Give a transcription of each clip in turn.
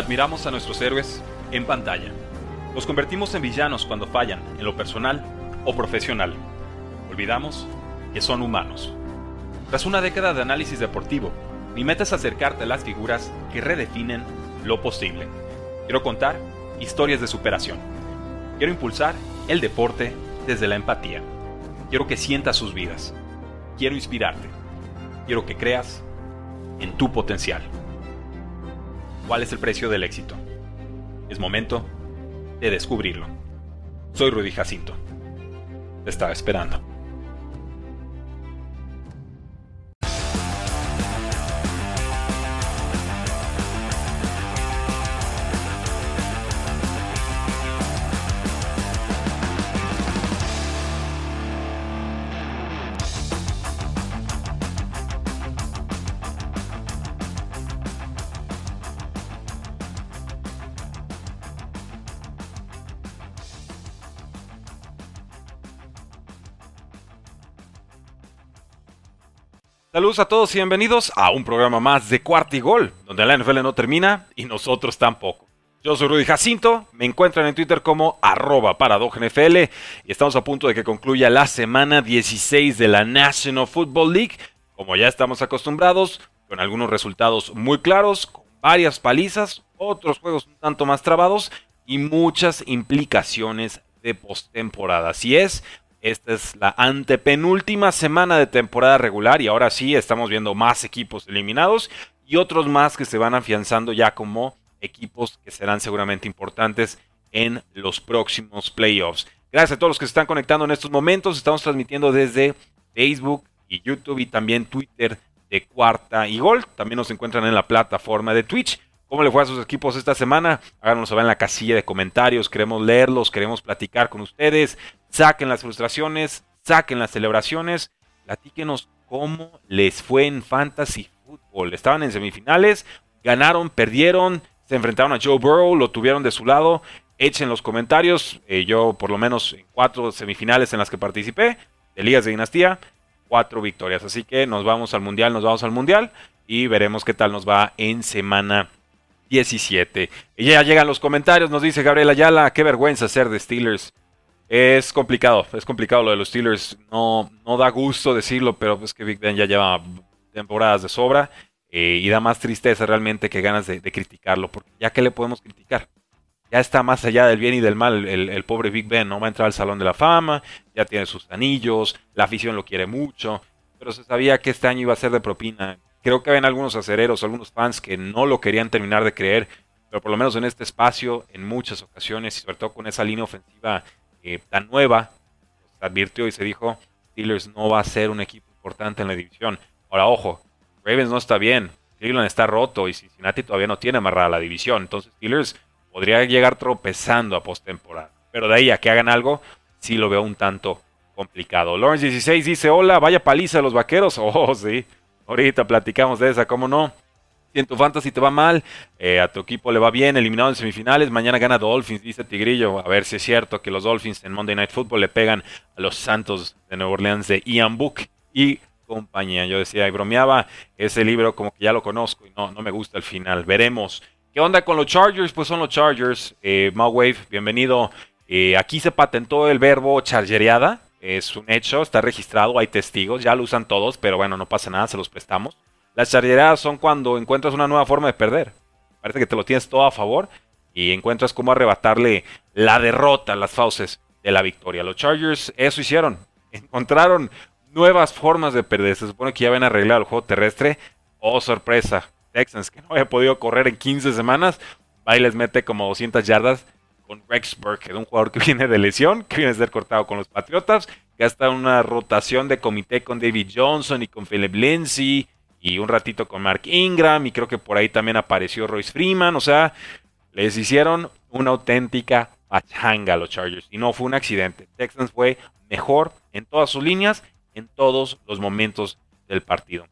Admiramos a nuestros héroes en pantalla. Los convertimos en villanos cuando fallan, en lo personal o profesional. Olvidamos que son humanos. Tras una década de análisis deportivo, mi meta es acercarte a las figuras que redefinen lo posible. Quiero contar historias de superación. Quiero impulsar el deporte desde la empatía. Quiero que sientas sus vidas. Quiero inspirarte. Quiero que creas en tu potencial. ¿Cuál es el precio del éxito? Es momento de descubrirlo. Soy Rudy Jacinto. Te estaba esperando. Saludos a todos y bienvenidos a un programa más de Cuarta y Gol, donde la NFL no termina y nosotros tampoco. Yo soy Rudy Jacinto, me encuentran en Twitter como arroba NFL y estamos a punto de que concluya la semana 16 de la National Football League, como ya estamos acostumbrados, con algunos resultados muy claros, con varias palizas, otros juegos un tanto más trabados y muchas implicaciones de postemporada. Así es, esta es la antepenúltima semana de temporada regular y ahora sí estamos viendo más equipos eliminados y otros más que se van afianzando ya como equipos que serán seguramente importantes en los próximos playoffs. Gracias a todos los que se están conectando en estos momentos. Estamos transmitiendo desde Facebook y YouTube y también Twitter de Cuarta y Gol. También nos encuentran en la plataforma de Twitch. ¿Cómo le fue a sus equipos esta semana? Háganos saber en la casilla de comentarios. Queremos leerlos, queremos platicar con ustedes. Saquen las frustraciones, saquen las celebraciones. Platíquenos cómo les fue en Fantasy Football. Estaban en semifinales, ganaron, perdieron, se enfrentaron a Joe Burrow, lo tuvieron de su lado. Echen los comentarios. Eh, yo, por lo menos, en cuatro semifinales en las que participé de Ligas de Dinastía, cuatro victorias. Así que nos vamos al Mundial, nos vamos al Mundial y veremos qué tal nos va en semana 17. Y ya llegan los comentarios, nos dice Gabriel Ayala, qué vergüenza ser de Steelers. Es complicado, es complicado lo de los Steelers. No, no da gusto decirlo, pero es que Big Ben ya lleva temporadas de sobra. Eh, y da más tristeza realmente que ganas de, criticarlo, porque ya que le podemos criticar. Ya está más allá del bien y del mal el, el, pobre Big Ben, ¿no? Va a entrar al Salón de la Fama, ya tiene sus anillos, la afición lo quiere mucho, pero se sabía que este año iba a ser de propina. Creo que habían algunos acereros, algunos fans que no lo querían terminar de creer, pero por lo menos en este espacio, en muchas ocasiones, y sobre todo con esa línea ofensiva eh, tan nueva, se advirtió y se dijo, Steelers no va a ser un equipo importante en la división. Ahora, ojo, Ravens no está bien, Cleveland está roto y Cincinnati todavía no tiene amarrada la división, entonces Steelers podría llegar tropezando a postemporada. Pero de ahí a que hagan algo, sí lo veo un tanto complicado. Lawrence 16 dice, hola, vaya paliza de los vaqueros. Oh, sí. Ahorita platicamos de esa, ¿cómo no? Si en tu fantasy te va mal, eh, a tu equipo le va bien, eliminado en semifinales, mañana gana Dolphins, dice Tigrillo. A ver si es cierto que los Dolphins en Monday Night Football le pegan a los Santos de Nueva Orleans de Ian Book y compañía. Yo decía y bromeaba, ese libro como que ya lo conozco y no, no me gusta el final. Veremos. ¿Qué onda con los Chargers? Pues son los Chargers. Eh, Wave, bienvenido. Eh, aquí se patentó el verbo chargereada es un hecho, está registrado, hay testigos, ya lo usan todos, pero bueno, no pasa nada, se los prestamos. Las charreras son cuando encuentras una nueva forma de perder. Parece que te lo tienes todo a favor y encuentras cómo arrebatarle la derrota las fauces de la victoria. Los Chargers eso hicieron. Encontraron nuevas formas de perder. Se supone que ya ven arreglado el juego terrestre. Oh, sorpresa. Texans, que no había podido correr en 15 semanas, va y les mete como 200 yardas con Rex Burkhead, un jugador que viene de lesión, que viene a ser cortado con los Patriotas, que está una rotación de comité con David Johnson y con Philip Lindsay y un ratito con Mark Ingram y creo que por ahí también apareció Royce Freeman, o sea, les hicieron una auténtica pachanga a los Chargers y no fue un accidente. Texans fue mejor en todas sus líneas, en todos los momentos del partido.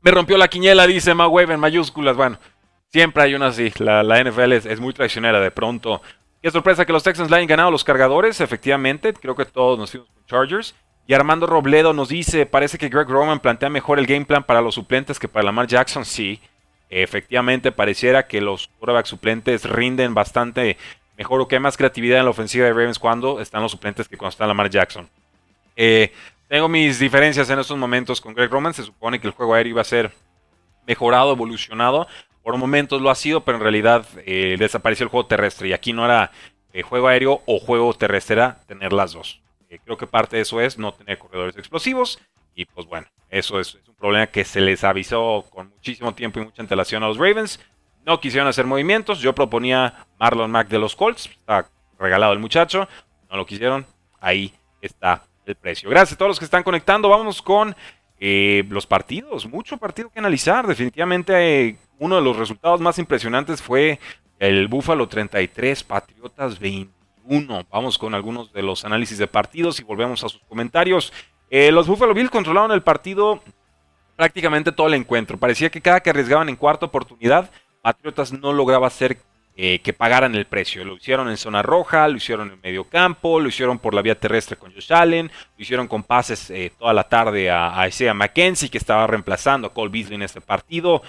Me rompió la quiñela, dice Wave en mayúsculas. Bueno, siempre hay una así. La, NFL es, muy traicionera. De pronto Qué sorpresa que los Texans le hayan ganado a los cargadores, efectivamente. Creo que todos nos fuimos con Chargers. Y Armando Robledo nos dice, parece que Greg Roman plantea mejor el game plan para los suplentes que para Lamar Jackson. Sí, efectivamente pareciera que los quarterbacks suplentes rinden bastante mejor o que hay más creatividad en la ofensiva de Ravens cuando están los suplentes que cuando está Lamar Jackson. Eh, tengo mis diferencias en estos momentos con Greg Roman. Se supone que el juego aéreo iba a ser mejorado, evolucionado. Por momentos lo ha sido, pero en realidad eh, desapareció el juego terrestre. Y aquí no era eh, juego aéreo o juego terrestre, tener las dos. Creo que parte de eso es no tener corredores explosivos. Y pues bueno, eso es, un problema que se les avisó con muchísimo tiempo y mucha antelación a los Ravens. No quisieron hacer movimientos. Yo proponía Marlon Mack de los Colts. Está regalado el muchacho. No lo quisieron. Ahí está el precio. Gracias a todos los que están conectando. Vamos con eh, los partidos. Mucho partido que analizar. Definitivamente eh, uno de los resultados más impresionantes fue el Búfalo 33, Patriotas 21. Vamos con algunos de los análisis de partidos y volvemos a sus comentarios. Eh, los Buffalo Bills controlaron el partido prácticamente todo el encuentro. Parecía que cada que arriesgaban en cuarta oportunidad, Patriotas no lograba hacer eh, que pagaran el precio. Lo hicieron en zona roja, lo hicieron en medio campo, lo hicieron por la vía terrestre con Josh Allen, lo hicieron con pases eh, toda la tarde a, Isaiah McKenzie, que estaba reemplazando a Cole Beasley en este partido.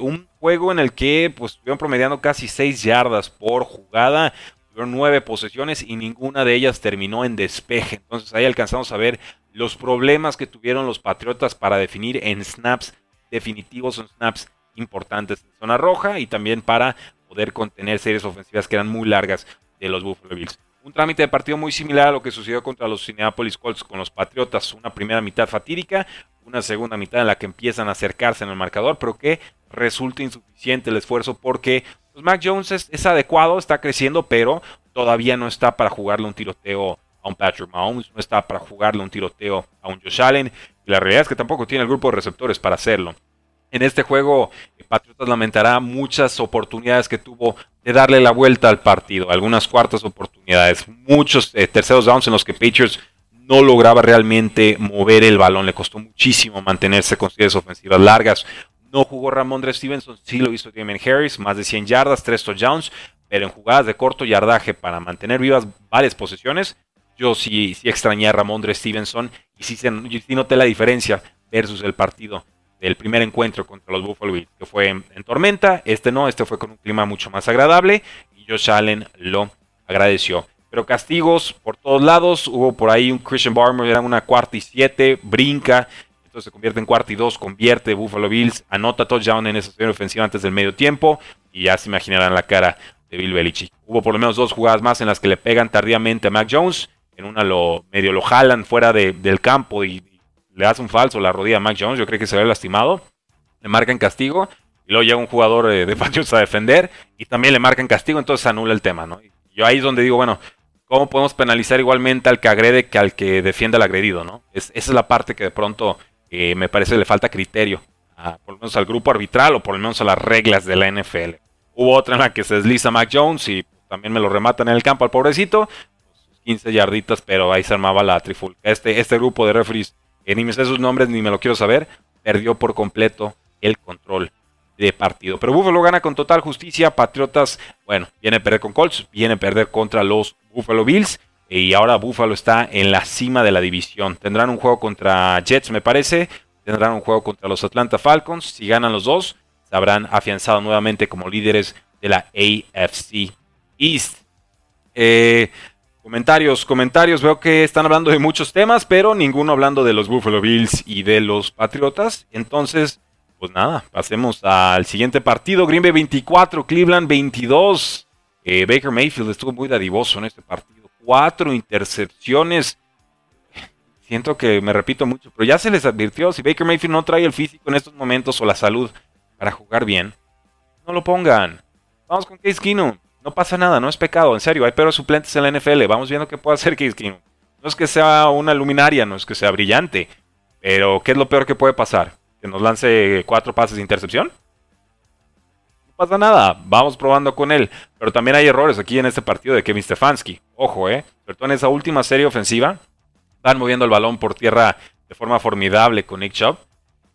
un juego en el que pues, estuvieron promediando casi 6 yardas por jugada. 9 posesiones y ninguna de ellas terminó en despeje. Entonces ahí alcanzamos a ver los problemas que tuvieron los Patriotas para definir en snaps definitivos, en snaps importantes en zona roja y también para poder contener series ofensivas que eran muy largas de los Buffalo Bills. Un trámite de partido muy similar a lo que sucedió contra los Cineapolis Colts con los Patriotas. Una primera mitad fatídica, una segunda mitad en la que empiezan a acercarse en el marcador, pero que resulta insuficiente el esfuerzo porque pues, Mac Jones es, adecuado, está creciendo, pero todavía no está para jugarle un tiroteo a un Patrick Mahomes, no está para jugarle un tiroteo a un Josh Allen. Y la realidad es que tampoco tiene el grupo de receptores para hacerlo. En este juego, Patriotas lamentará muchas oportunidades que tuvo de darle la vuelta al partido, algunas cuartas oportunidades, muchos eh, terceros downs en los que Patriots no lograba realmente mover el balón, le costó muchísimo mantenerse con series ofensivas largas. No jugó Ramondre Stevenson, sí lo hizo Damien Harris, más de 100 yardas, 3 touchdowns, pero en jugadas de corto yardaje para mantener vivas varias posiciones, yo sí, sí extrañé a Ramondre Stevenson y sí, sí, noté la diferencia versus el partido del primer encuentro contra los Buffalo Bills, que fue en, tormenta, este no, este fue con un clima mucho más agradable y Josh Allen lo agradeció. Pero castigos por todos lados, hubo por ahí un Christian Barmer, era una cuarta y siete, brinca, se convierte en cuarta y dos, convierte Buffalo Bills, anota touchdown en esa serie ofensiva antes del medio tiempo y ya se imaginarán la cara de Bill Belichick. Hubo por lo menos dos jugadas más en las que le pegan tardíamente a Mac Jones en una lo medio lo jalan fuera del campo y, le hace un falso la rodilla a Mac Jones, yo creo que se ve lastimado, le marcan castigo y luego llega un jugador eh, de Patriots a defender y también le marcan castigo, entonces anula el tema, ¿no? Yo ahí es donde digo, bueno, ¿cómo podemos penalizar igualmente al que agrede que al que defiende al agredido, ¿no? esa es la parte que de pronto eh, me parece le falta criterio, por lo menos al grupo arbitral o por lo menos a las reglas de la NFL. Hubo otra en la que se desliza Mac Jones y también me lo rematan en el campo al pobrecito, 15 yarditas, pero ahí se armaba la trifulca. Este, este grupo de referees, que ni me sé sus nombres ni me lo quiero saber, perdió por completo el control de partido. Pero Buffalo gana con total justicia. Patriotas, bueno, viene a perder con Colts, viene a perder contra los Buffalo Bills. Y ahora Buffalo está en la cima de la división. Tendrán un juego contra Jets, me parece. Tendrán un juego contra los Atlanta Falcons. Si ganan los dos, se habrán afianzado nuevamente como líderes de la AFC East. Eh, Comentarios, comentarios. Veo que están hablando de muchos temas, pero ninguno hablando de los Buffalo Bills y de los Patriotas. Entonces, pues nada, pasemos al siguiente partido. Green Bay 24, Cleveland 22. Eh, Baker Mayfield estuvo muy dadivoso en este partido. Cuatro intercepciones. Siento que me repito mucho, pero ya se les advirtió. Si Baker Mayfield no trae el físico en estos momentos o la salud para jugar bien, no lo pongan. Vamos con Case Keenum. No pasa nada, no es pecado, en serio, hay peores suplentes en la NFL. Vamos viendo qué puede hacer Case Keenum. No es que sea una luminaria, no es que sea brillante, pero ¿qué es lo peor que puede pasar? ¿Que nos lance cuatro pases de intercepción? No pasa nada, vamos probando con él. Pero también hay errores aquí en este partido de Kevin Stefanski. Ojo, eh. Sobre todo en esa última serie ofensiva, van moviendo el balón por tierra de forma formidable con Nick Chubb.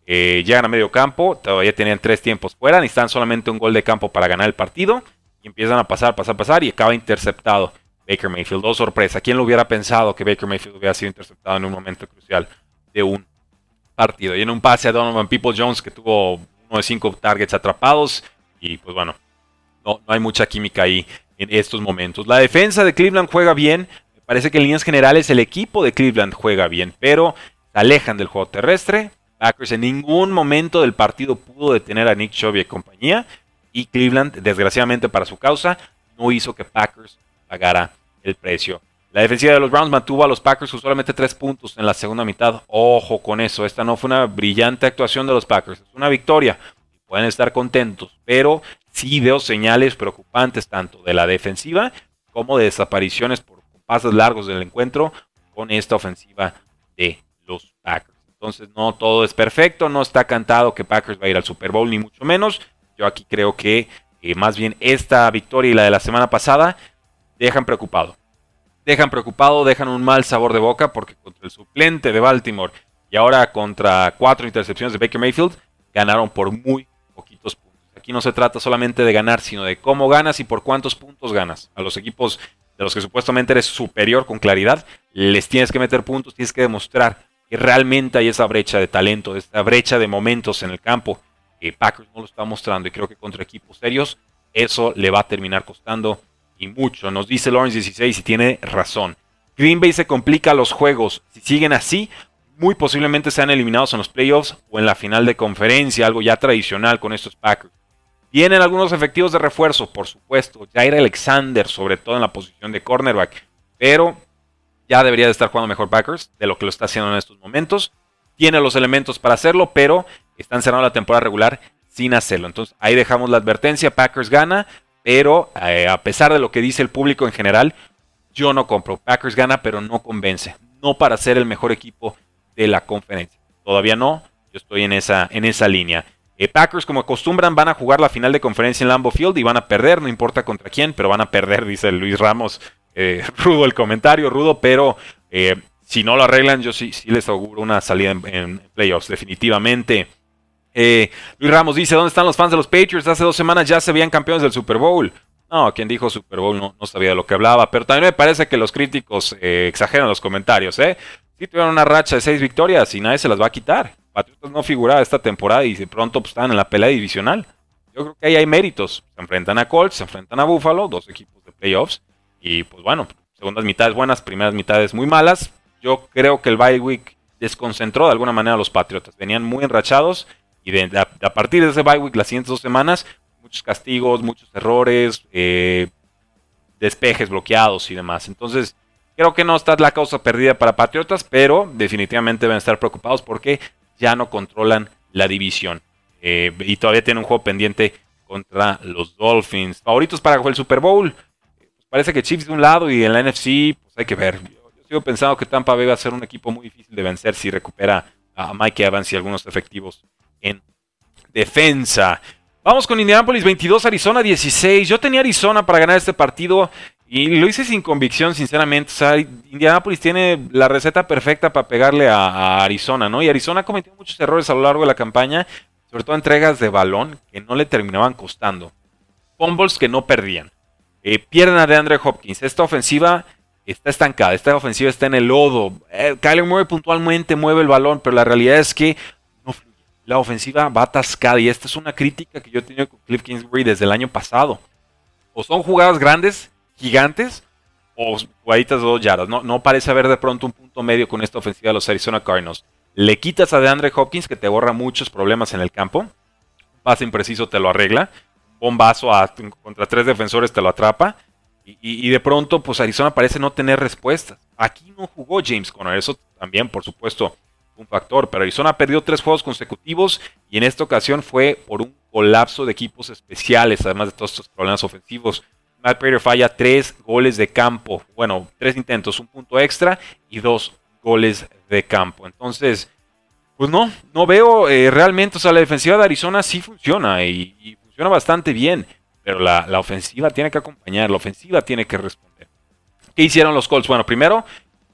Eh, llegan a medio campo, todavía tenían tres tiempos fuera, necesitan solamente un gol de campo para ganar el partido y empiezan a pasar, pasar, pasar y acaba interceptado Baker Mayfield. Dos sorpresa. ¿Quién lo hubiera pensado que Baker Mayfield hubiera sido interceptado en un momento crucial de un partido? Y en un pase a Donovan People Jones que tuvo uno de cinco targets atrapados. Y pues bueno, no, no hay mucha química ahí en estos momentos. La defensa de Cleveland juega bien. Me parece que en líneas generales el equipo de Cleveland juega bien, pero se alejan del juego terrestre. Packers en ningún momento del partido pudo detener a Nick Chubb y compañía. Y Cleveland, desgraciadamente para su causa, no hizo que Packers pagara el precio. La defensiva de los Browns mantuvo a los Packers con solamente tres puntos en la segunda mitad. Ojo con eso, esta no fue una brillante actuación de los Packers, es una victoria. Pueden estar contentos, pero sí veo señales preocupantes tanto de la defensiva como de desapariciones por pasos largos del encuentro con esta ofensiva de los Packers. Entonces no todo es perfecto, no está cantado que Packers va a ir al Super Bowl ni mucho menos. Yo aquí creo que eh, más bien esta victoria y la de la semana pasada dejan preocupado. Dejan preocupado, dejan un mal sabor de boca porque contra el suplente de Baltimore y ahora contra cuatro intercepciones de Baker Mayfield ganaron por muy. Aquí no se trata solamente de ganar, sino de cómo ganas y por cuántos puntos ganas. A los equipos de los que supuestamente eres superior con claridad, les tienes que meter puntos, tienes que demostrar que realmente hay esa brecha de talento, esa brecha de momentos en el campo. Que Packers no lo está mostrando y creo que contra equipos serios eso le va a terminar costando y mucho. Nos dice Lawrence 16 y tiene razón. Green Bay se complica los juegos. Si siguen así, muy posiblemente sean eliminados en los playoffs o en la final de conferencia, algo ya tradicional con estos Packers. Tienen algunos efectivos de refuerzo, por supuesto. Jair Alexander, sobre todo en la posición de cornerback. Pero ya debería de estar jugando mejor Packers de lo que lo está haciendo en estos momentos. Tiene los elementos para hacerlo, pero están cerrando la temporada regular sin hacerlo. Entonces ahí dejamos la advertencia. Packers gana, pero eh, a pesar de lo que dice el público en general, yo no compro. Packers gana, pero no convence. No para ser el mejor equipo de la conferencia. Todavía no. Yo estoy en esa, en esa línea. Eh, Packers, como acostumbran, van a jugar la final de conferencia en Lambeau Field y van a perder, no importa contra quién, pero van a perder, dice Luis Ramos. Eh, rudo el comentario, rudo, pero si no lo arreglan, yo sí, les auguro una salida en playoffs, definitivamente. Eh, Luis Ramos dice, ¿dónde están los fans de los Patriots? Hace dos semanas ya se veían campeones del Super Bowl. No, quien dijo Super Bowl no, sabía de lo que hablaba, pero también me parece que los críticos eh, exageran los comentarios, ¿eh? Sí tuvieron una racha de seis victorias y nadie se las va a quitar. Patriotas no figuraba esta temporada y de pronto pues, están en la pelea divisional. Yo creo que ahí hay méritos. Se enfrentan a Colts, se enfrentan a Buffalo, dos equipos de playoffs. Y pues bueno, segundas mitades buenas, primeras mitades muy malas. Yo creo que el bye week desconcentró de alguna manera a los Patriotas. Venían muy enrachados y a, partir de ese bye week, las siguientes dos semanas, muchos castigos, muchos errores, eh, despejes bloqueados y demás. Entonces, creo que no está la causa perdida para Patriotas, pero definitivamente deben estar preocupados porque ya no controlan la división. Eh, y todavía tienen un juego pendiente contra los Dolphins. Favoritos para el Super Bowl. Pues parece que Chiefs de un lado y en la NFC, pues hay que ver. Yo, sigo pensando que Tampa Bay va a ser un equipo muy difícil de vencer si recupera a Mike Evans y algunos efectivos en defensa. Vamos con Indianapolis 22, Arizona 16. Yo tenía Arizona para ganar este partido y lo hice sin convicción, sinceramente. O sea, Indianapolis tiene la receta perfecta para pegarle a, Arizona, ¿no? Y Arizona ha cometido muchos errores a lo largo de la campaña, sobre todo entregas de balón que no le terminaban costando. Fumbles que no perdían. Eh, pierden a Hopkins. Esta ofensiva está estancada. Esta ofensiva está en el lodo. Eh, Kyler Murray puntualmente mueve el balón, pero la realidad es que la ofensiva va atascada. Y esta es una crítica que yo he tenido con Cliff Kingsbury desde el año pasado. O son jugadas grandes, gigantes, o jugaditas de dos yardas. No, no parece haber de pronto un punto medio con esta ofensiva de los Arizona Cardinals. Le quitas a DeAndre Hopkins, que te borra muchos problemas en el campo. Pase impreciso te lo arregla. Bombazo contra tres defensores te lo atrapa. Y, y, de pronto, pues Arizona parece no tener respuestas. Aquí no jugó James Conner. Eso también, por supuesto, un factor, pero Arizona perdió tres juegos consecutivos y en esta ocasión fue por un colapso de equipos especiales, además de todos estos problemas ofensivos. Matt Prater falla tres goles de campo, bueno, tres intentos, un punto extra y dos goles de campo. Entonces, pues no, no veo eh, realmente, o sea, la defensiva de Arizona sí funciona y, funciona bastante bien, pero la, la ofensiva tiene que acompañar, la ofensiva tiene que responder. ¿Qué hicieron los Colts? Bueno, primero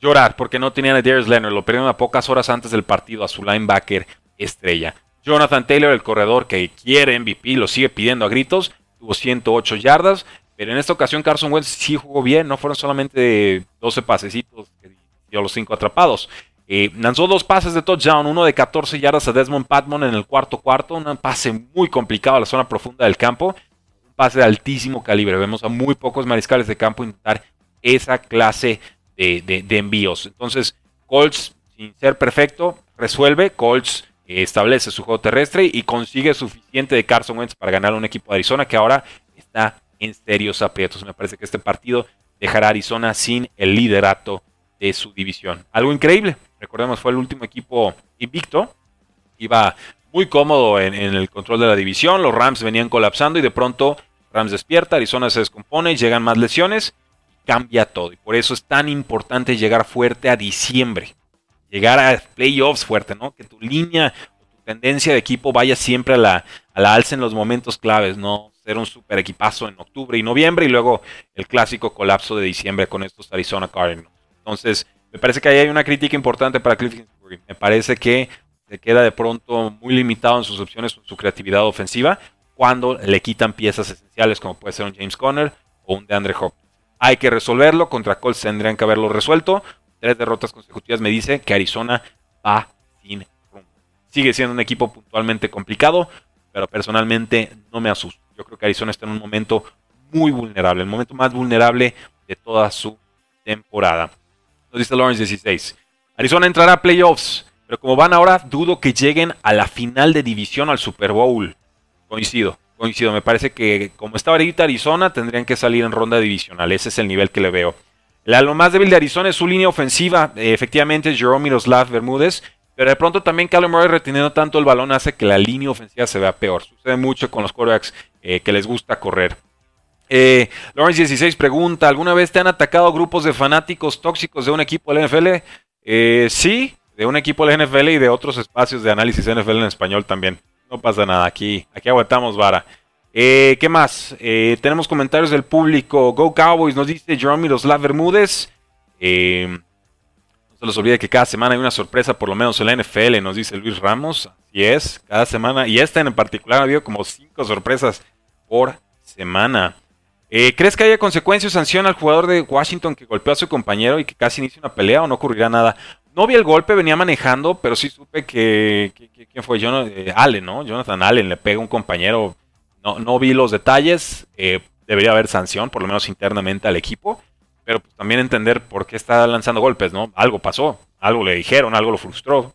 llorar porque no tenían a Darius Leonard. Lo perdieron a pocas horas antes del partido a su linebacker estrella. Jonathan Taylor, el corredor que quiere MVP, lo sigue pidiendo a gritos. Tuvo 108 yardas. Pero en esta ocasión Carson Wentz sí jugó bien. No fueron solamente 12 pasecitos que dio los 5 atrapados. Eh, lanzó dos pases de touchdown, uno de 14 yardas a Desmond Patmon en el cuarto cuarto, un pase muy complicado a la zona profunda del campo, un pase de altísimo calibre. Vemos a muy pocos mariscales de campo intentar esa clase de, envíos. Entonces, Colts, sin ser perfecto, resuelve. Colts eh, establece su juego terrestre y consigue suficiente de Carson Wentz para ganar un equipo de Arizona que ahora está en serios aprietos. Me parece que este partido dejará a Arizona sin el liderato de su división. Algo increíble. Recordemos, fue el último equipo invicto. Iba muy cómodo en, el control de la división. Los Rams venían colapsando y de pronto Rams despierta, Arizona se descompone, llegan más lesiones cambia todo. Y por eso es tan importante llegar fuerte a diciembre. Llegar a playoffs fuerte, ¿no? Que tu línea tu tendencia de equipo vaya siempre a la, a la alza en los momentos claves, ¿no? Ser un super equipazo en octubre y noviembre y luego el clásico colapso de diciembre con estos Arizona Cardinals. Entonces, me parece que ahí hay una crítica importante para Cliff Kingsbury. Me parece que se queda de pronto muy limitado en sus opciones, en su creatividad ofensiva, cuando le quitan piezas esenciales como puede ser un James Conner o un DeAndre Hopkins. Hay que resolverlo. Contra Colts tendrían que haberlo resuelto. Tres derrotas consecutivas me dice que Arizona va sin rumbo. Sigue siendo un equipo puntualmente complicado, pero personalmente no me asusta. Yo creo que Arizona está en un momento muy vulnerable, el momento más vulnerable de toda su temporada. Nos dice Lawrence 16. Arizona entrará a playoffs, pero como van ahora, dudo que lleguen a la final de división al Super Bowl. Coincido coincido, me parece que como está ahorita Arizona, tendrían que salir en ronda divisional. Ese es el nivel que le veo. lo más débil de Arizona es su línea ofensiva. Eh, efectivamente, Jerome Miroslav Bermúdez. Pero de pronto también Callum Murray reteniendo tanto el balón hace que la línea ofensiva se vea peor. Sucede mucho con los quarterbacks eh, que les gusta correr. Eh, Lawrence 16 pregunta, ¿alguna vez te han atacado grupos de fanáticos tóxicos de un equipo del NFL? Eh, sí, de un equipo del NFL y de otros espacios de análisis NFL en español también. No pasa nada, aquí, aquí aguantamos vara. ¿Qué más? Tenemos comentarios del público. Go Cowboys, nos dice Jerome Miroslav Bermúdez. No se los olvide que cada semana hay una sorpresa, por lo menos en la NFL, nos dice Luis Ramos. Así es, cada semana. Y esta en particular ha habido como cinco sorpresas por semana. ¿Crees que haya consecuencias o sanción al jugador de Washington que golpeó a su compañero y que casi inicia una pelea o no ocurrirá nada? No vi el golpe, venía manejando, pero sí supe que. ¿Quién fue? Yo, eh, Allen, ¿no? Jonathan Allen le pega a un compañero. No, no vi los detalles. Eh, debería haber sanción, por lo menos internamente al equipo. Pero pues, también entender por qué está lanzando golpes, ¿no? Algo pasó, algo le dijeron, algo lo frustró.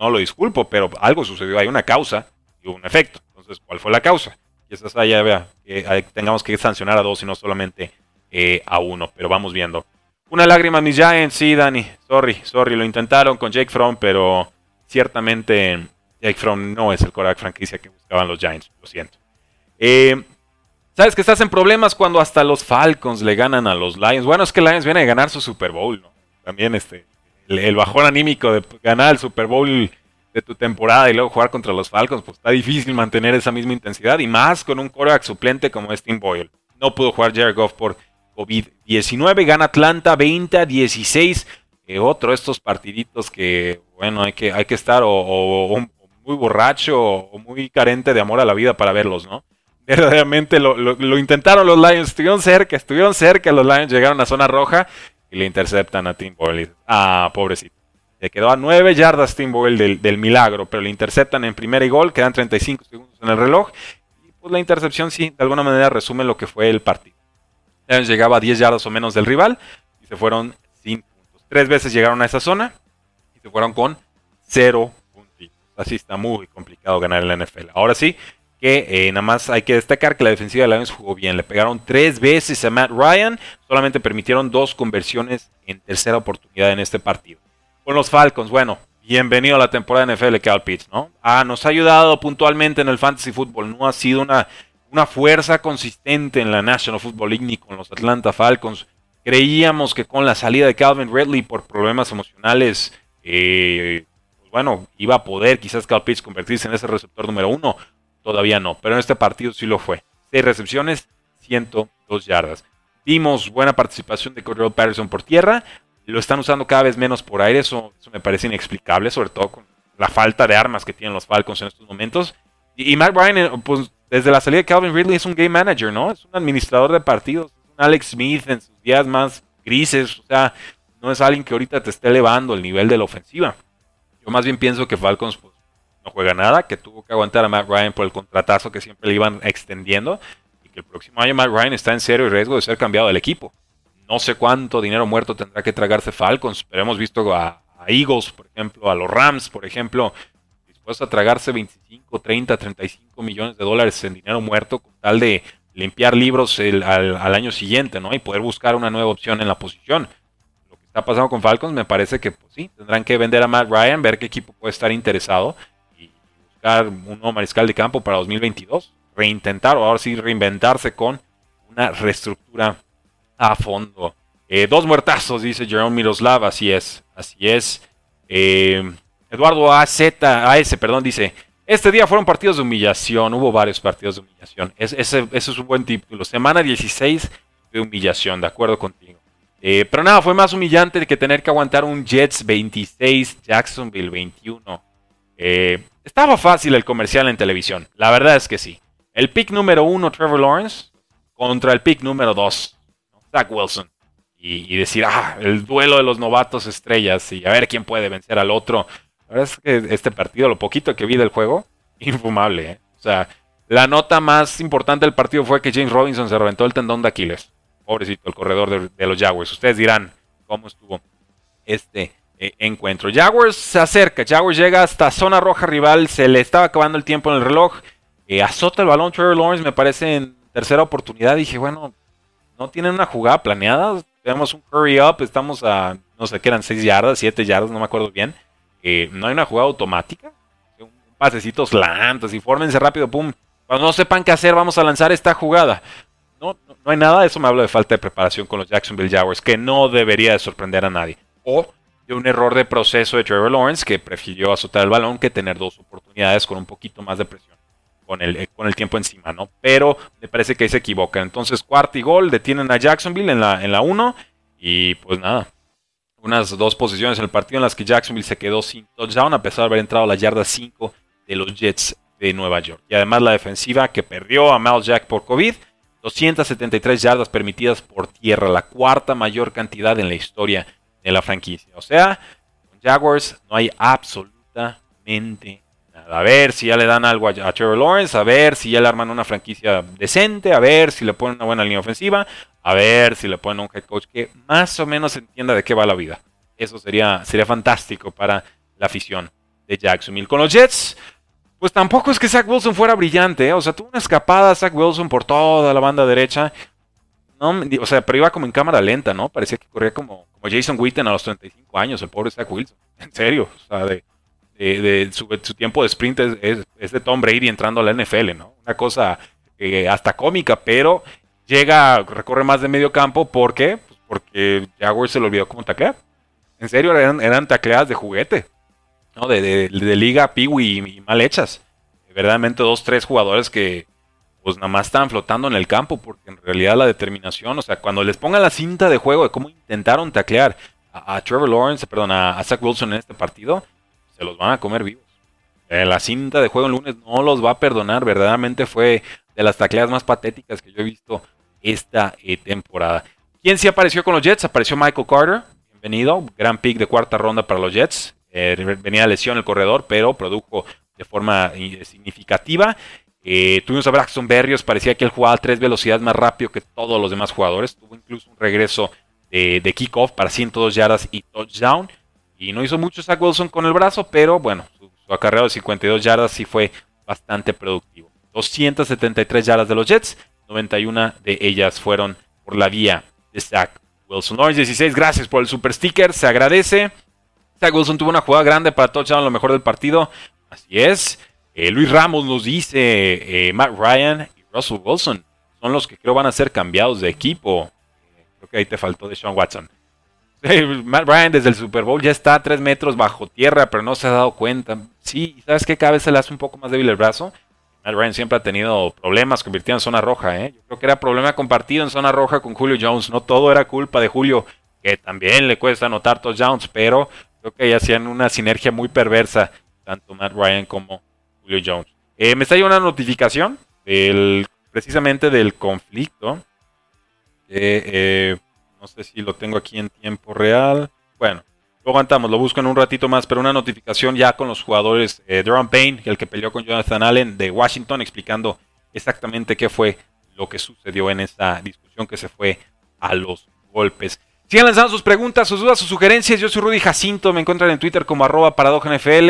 No lo disculpo, pero algo sucedió. Hay una causa y un efecto. Entonces, ¿cuál fue la causa? Quizás allá vea que tengamos que sancionar a dos y no solamente eh, a uno. Pero vamos viendo. Una lágrima mis Giants, sí, Dani. Sorry, sorry. Lo intentaron con Jake Fromm, pero ciertamente Jake Fromm no es el coreback franquicia que buscaban los Giants. Lo siento. Eh, Sabes que estás en problemas cuando hasta los Falcons le ganan a los Lions. Bueno, es que Lions viene a ganar su Super Bowl, ¿no? También este, el, bajón anímico de ganar el Super Bowl de tu temporada y luego jugar contra los Falcons, pues está difícil mantener esa misma intensidad y más con un coreback suplente como es Tim Boyle. No pudo jugar Jared Goff por COVID-19. Gana Atlanta 20 a 16. Eh, otro de estos partiditos que, bueno, hay que, hay que estar o, muy borracho o, muy carente de amor a la vida para verlos, ¿no? Verdaderamente lo, intentaron los Lions, estuvieron cerca, estuvieron cerca los Lions, llegaron a zona roja y le interceptan a Tim Boyle. Ah, pobrecito. Le quedó a 9 yardas Boyle del, del, milagro, pero le interceptan en primera y gol, quedan 35 segundos en el reloj. Y pues la intercepción sí, de alguna manera resume lo que fue el partido llegaba a 10 yardas o menos del rival y se fueron sin puntos. Tres veces llegaron a esa zona y se fueron con cero puntitos. Así está muy complicado ganar en la NFL. Ahora sí, que eh, nada más hay que destacar que la defensiva de Lions jugó bien. Le pegaron tres veces a Matt Ryan, solamente permitieron dos conversiones en tercera oportunidad en este partido. Con los Falcons, bueno, bienvenido a la temporada NFL Cal Pitts, ¿no? Ah, nos ha ayudado puntualmente en el Fantasy Football. No ha sido una una fuerza consistente en la National Football League ni con los Atlanta Falcons. Creíamos que con la salida de Calvin Ridley por problemas emocionales, eh, pues bueno, iba a poder quizás Cal Pitts convertirse en ese receptor número uno. Todavía no, pero en este partido sí lo fue. Seis recepciones, 102 yardas. Vimos buena participación de Cordero Patterson por tierra. Lo están usando cada vez menos por aire. Eso, me parece inexplicable, sobre todo con la falta de armas que tienen los Falcons en estos momentos. Y, y Matt Ryan, eh, pues desde la salida de Calvin Ridley es un game manager, ¿no? Es un administrador de partidos. Es un Alex Smith en sus días más grises. O sea, no es alguien que ahorita te esté elevando el nivel de la ofensiva. Yo más bien pienso que Falcons pues, no juega nada, que tuvo que aguantar a Matt Ryan por el contratazo que siempre le iban extendiendo y que el próximo año Matt Ryan está en serio riesgo de ser cambiado del equipo. No sé cuánto dinero muerto tendrá que tragarse Falcons, pero hemos visto a, Eagles, por ejemplo, a los Rams, por ejemplo, dispuestos a tragarse 25, 30, 35 millones de dólares en dinero muerto con tal de limpiar libros al, al, año siguiente, ¿no? Y poder buscar una nueva opción en la posición está pasando con Falcons, me parece que pues sí, tendrán que vender a Matt Ryan, ver qué equipo puede estar interesado y buscar un nuevo mariscal de campo para 2022. Reintentar o ahora sí reinventarse con una reestructura a fondo. Eh, dos muertazos, dice Jerome Miroslav, así es, así es. Eh, Eduardo AZ, AS, perdón, dice, este día fueron partidos de humillación, hubo varios partidos de humillación. ese, ese, es un buen título. Semana 16 de humillación, de acuerdo contigo. Eh, pero nada, fue más humillante que tener que aguantar un Jets 26, Jacksonville 21. Eh, estaba fácil el comercial en televisión, la verdad es que sí. El pick número uno, Trevor Lawrence, contra el pick número dos, Zach Wilson. Y, decir, ah, el duelo de los novatos estrellas y a ver quién puede vencer al otro. La verdad es que este partido, lo poquito que vi del juego, infumable. ¿eh? O sea, la nota más importante del partido fue que James Robinson se reventó el tendón de Aquiles pobrecito el corredor de, los Jaguars. Ustedes dirán cómo estuvo este eh, encuentro. Jaguars se acerca, Jaguars llega hasta zona roja rival, se le estaba acabando el tiempo en el reloj. Eh, azota el balón Trevor Lawrence, me parece en tercera oportunidad. Dije, bueno, no tienen una jugada planeada. Tenemos un hurry up, estamos a, no sé qué eran, 6 yardas, 7 yardas, no me acuerdo bien. Eh, no hay una jugada automática. Un pasecito slant, así, fórmense rápido, pum. Cuando no sepan qué hacer, vamos a lanzar esta jugada no, no hay nada, eso me habla de falta de preparación con los Jacksonville Jaguars, que no debería de sorprender a nadie. O de un error de proceso de Trevor Lawrence, que prefirió azotar el balón que tener dos oportunidades con un poquito más de presión, con el, eh, con el tiempo encima, ¿no? Pero me parece que ahí se equivoca. Entonces, cuarto y gol, detienen a Jacksonville en la, en la 1, y pues nada, unas dos posiciones en el partido en las que Jacksonville se quedó sin touchdown, a pesar de haber entrado a la yarda 5 de los Jets de Nueva York. Y además la defensiva que perdió a Miles Jack por COVID 273 yardas permitidas por tierra, la cuarta mayor cantidad en la historia de la franquicia. O sea, con Jaguars no hay absolutamente. A ver si ya le dan algo a, Trevor Lawrence, a ver si ya le arman una franquicia decente, a ver si le ponen una buena línea ofensiva, a ver si le ponen un head coach que más o menos entienda de qué va la vida. Eso sería, sería fantástico para la afición de Jacksonville. Con los Jets, pues tampoco es que Zach Wilson fuera brillante, ¿eh? o sea, tuvo una escapada Zach Wilson por toda la banda derecha. No, o sea, pero iba como en cámara lenta, ¿no? Parecía que corría como, como Jason Witten a los 35 años, el pobre Zach Wilson. En serio, o sea, de, su, tiempo de sprint es, de Tom Brady entrando a la NFL, ¿no? Una cosa eh, hasta cómica, pero llega, recorre más de medio campo, ¿por qué? Pues porque Jaguar se le olvidó cómo taclear. En serio, eran, eran tacleadas de juguete. ¿no? De, de, liga piwi y, mal hechas. Verdaderamente dos, tres jugadores que pues nada más estaban flotando en el campo porque en realidad la determinación, o sea, cuando les pongan la cinta de juego de cómo intentaron taclear a, Trevor Lawrence, perdón, a, Zach Wilson en este partido, se los van a comer vivos. Eh, la cinta de juego el lunes no los va a perdonar, verdaderamente fue de las tacleadas más patéticas que yo he visto esta eh, temporada. ¿Quién sí apareció con los Jets? Apareció Michael Carter, bienvenido, gran pick de cuarta ronda para los Jets. Eh, venía lesión el corredor, pero produjo de forma eh, significativa. Tuvimos a Braxton Berrios, parecía que él jugaba a tres velocidades más rápido que todos los demás jugadores. Tuvo incluso un regreso de, kickoff para 102 yardas y touchdown. Y no hizo mucho Zach Wilson con el brazo, pero bueno, su, su acarreo de 52 yardas sí fue bastante productivo. 273 yardas de los Jets, 91 de ellas fueron por la vía de Zach Wilson. Orange 16, gracias por el super sticker, se agradece. Zach Wilson tuvo una jugada grande para touchdown, lo mejor del partido. Así es. Eh, Luis Ramos nos dice, eh, Matt Ryan y Russell Wilson son los que creo van a ser cambiados de equipo. Eh, creo que ahí te faltó de Sean Watson. Matt Ryan desde el Super Bowl ya está a tres metros bajo tierra, pero no se ha dado cuenta. Sí, ¿sabes qué? Cada vez se le hace un poco más débil el brazo. Matt Ryan siempre ha tenido problemas convirtiendo en zona roja. ¿eh? Yo creo que era problema compartido en zona roja con Julio Jones. No todo era culpa de Julio, que también le cuesta anotar touchdowns, pero Creo que hacían una sinergia muy perversa, tanto Matt Ryan como Julio Jones. Eh, me está llegando una notificación del, precisamente del conflicto. Eh, no sé si lo tengo aquí en tiempo real. Bueno, lo aguantamos, lo busco en un ratito más, pero una notificación ya con los jugadores eh, Payne, el que peleó con Jonathan Allen de Washington, explicando exactamente qué fue lo que sucedió en esta discusión que se fue a los golpes. Sigan lanzando sus preguntas, sus dudas, sus sugerencias. Yo soy Rudy Jacinto, me encuentran en Twitter como arroba NFL.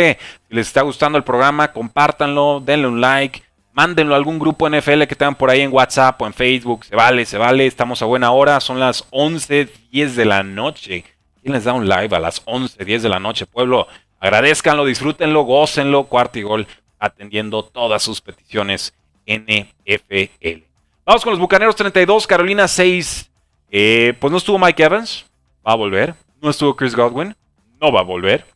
Si les está gustando el programa, compártanlo, denle un like, mándenlo a algún grupo NFL que tengan por ahí en WhatsApp o en Facebook. Se vale, se vale, estamos a buena hora, son las 11.10 de la noche. ¿Quién les da un live a las 11.10 de la noche, pueblo? Agradezcanlo, disfrútenlo, gócenlo, cuarto y gol, atendiendo todas sus peticiones NFL. Vamos con los Bucaneros 32, Carolina 6. Eh, pues no estuvo Mike Evans, va a volver. No estuvo Chris Godwin, no va a volver.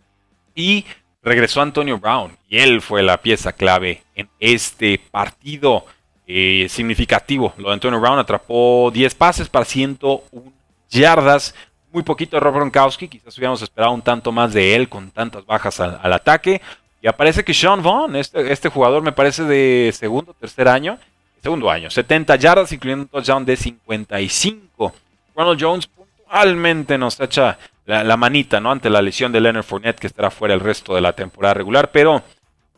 Y regresó Antonio Brown, y él fue la pieza clave en este partido eh, significativo. Lo de Antonio Brown atrapó 10 pases para 101 yardas. Muy poquito de Rob Gronkowski, quizás hubiéramos esperado un tanto más de él con tantas bajas al, ataque. Y aparece que Sean Vaughn, este, este jugador me parece de segundo, tercer año, segundo año. 70 yardas, incluyendo un touchdown de 55. Ronald Jones puntualmente nos echa la, manita, ¿no? Ante la lesión de Leonard Fournette, que estará fuera el resto de la temporada regular. Pero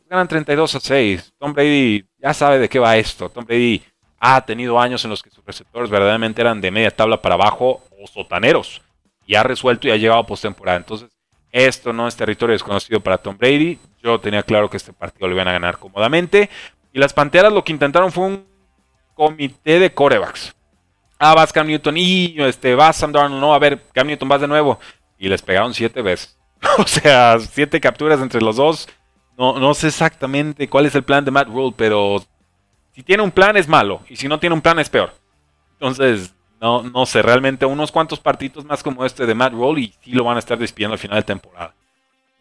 ganan 32 a 6. Tom Brady ya sabe de qué va esto. Tom Brady ha tenido años en los que sus receptores verdaderamente eran de media tabla para abajo o sotaneros. Y ha resuelto y ha llegado postemporada. Entonces, esto no es territorio desconocido para Tom Brady. Yo tenía claro que este partido lo iban a ganar cómodamente. Y las Panteras lo que intentaron fue un comité de corebacks. Ah, vas Cam Newton y este, vas Sam. No, a ver, Cam Newton vas de nuevo. Y les pegaron siete veces. o sea, siete capturas entre los dos. No, no sé exactamente cuál es el plan de Matt Rule, pero si tiene un plan es malo. Y si no tiene un plan es peor. Entonces, no, no sé, realmente unos cuantos partidos más como este de Matt Rule y sí lo van a estar despidiendo al final de temporada.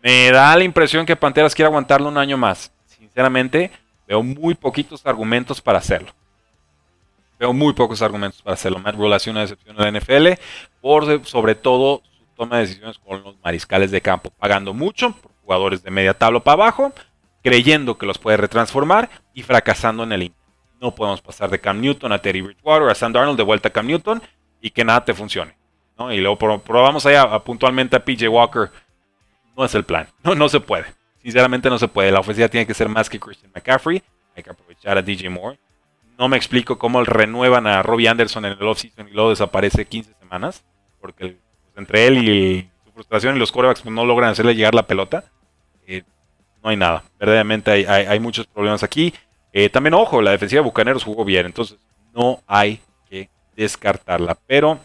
Me da la impresión que Panteras quiere aguantarlo un año más. Sinceramente, veo muy poquitos argumentos para hacerlo. Veo muy pocos argumentos para hacerlo. Matt Rule ha sido una decepción en la NFL, por sobre todo su toma de decisiones con los mariscales de campo, pagando mucho por jugadores de media tabla para abajo, creyendo que los puede retransformar y fracasando en el intento. No podemos pasar de Cam Newton a Terry Bridgewater, a Sam Darnold, de vuelta a Cam Newton y que nada te funcione. Y luego probamos allá puntualmente a PJ Walker. No es el plan. No, no se puede. Sinceramente no se puede. La ofensiva tiene que ser más que Christian McCaffrey. Hay que aprovechar a DJ Moore. No me explico cómo renuevan a Robbie Anderson en el offseason y luego desaparece 15 semanas. Porque pues, entre él y su frustración y los corebacks pues, no logran hacerle llegar la pelota. Eh, no hay nada. Verdaderamente hay, muchos problemas aquí. Eh, también, ojo, la defensiva de Bucaneros jugó bien. Entonces, no hay que descartarla. Pero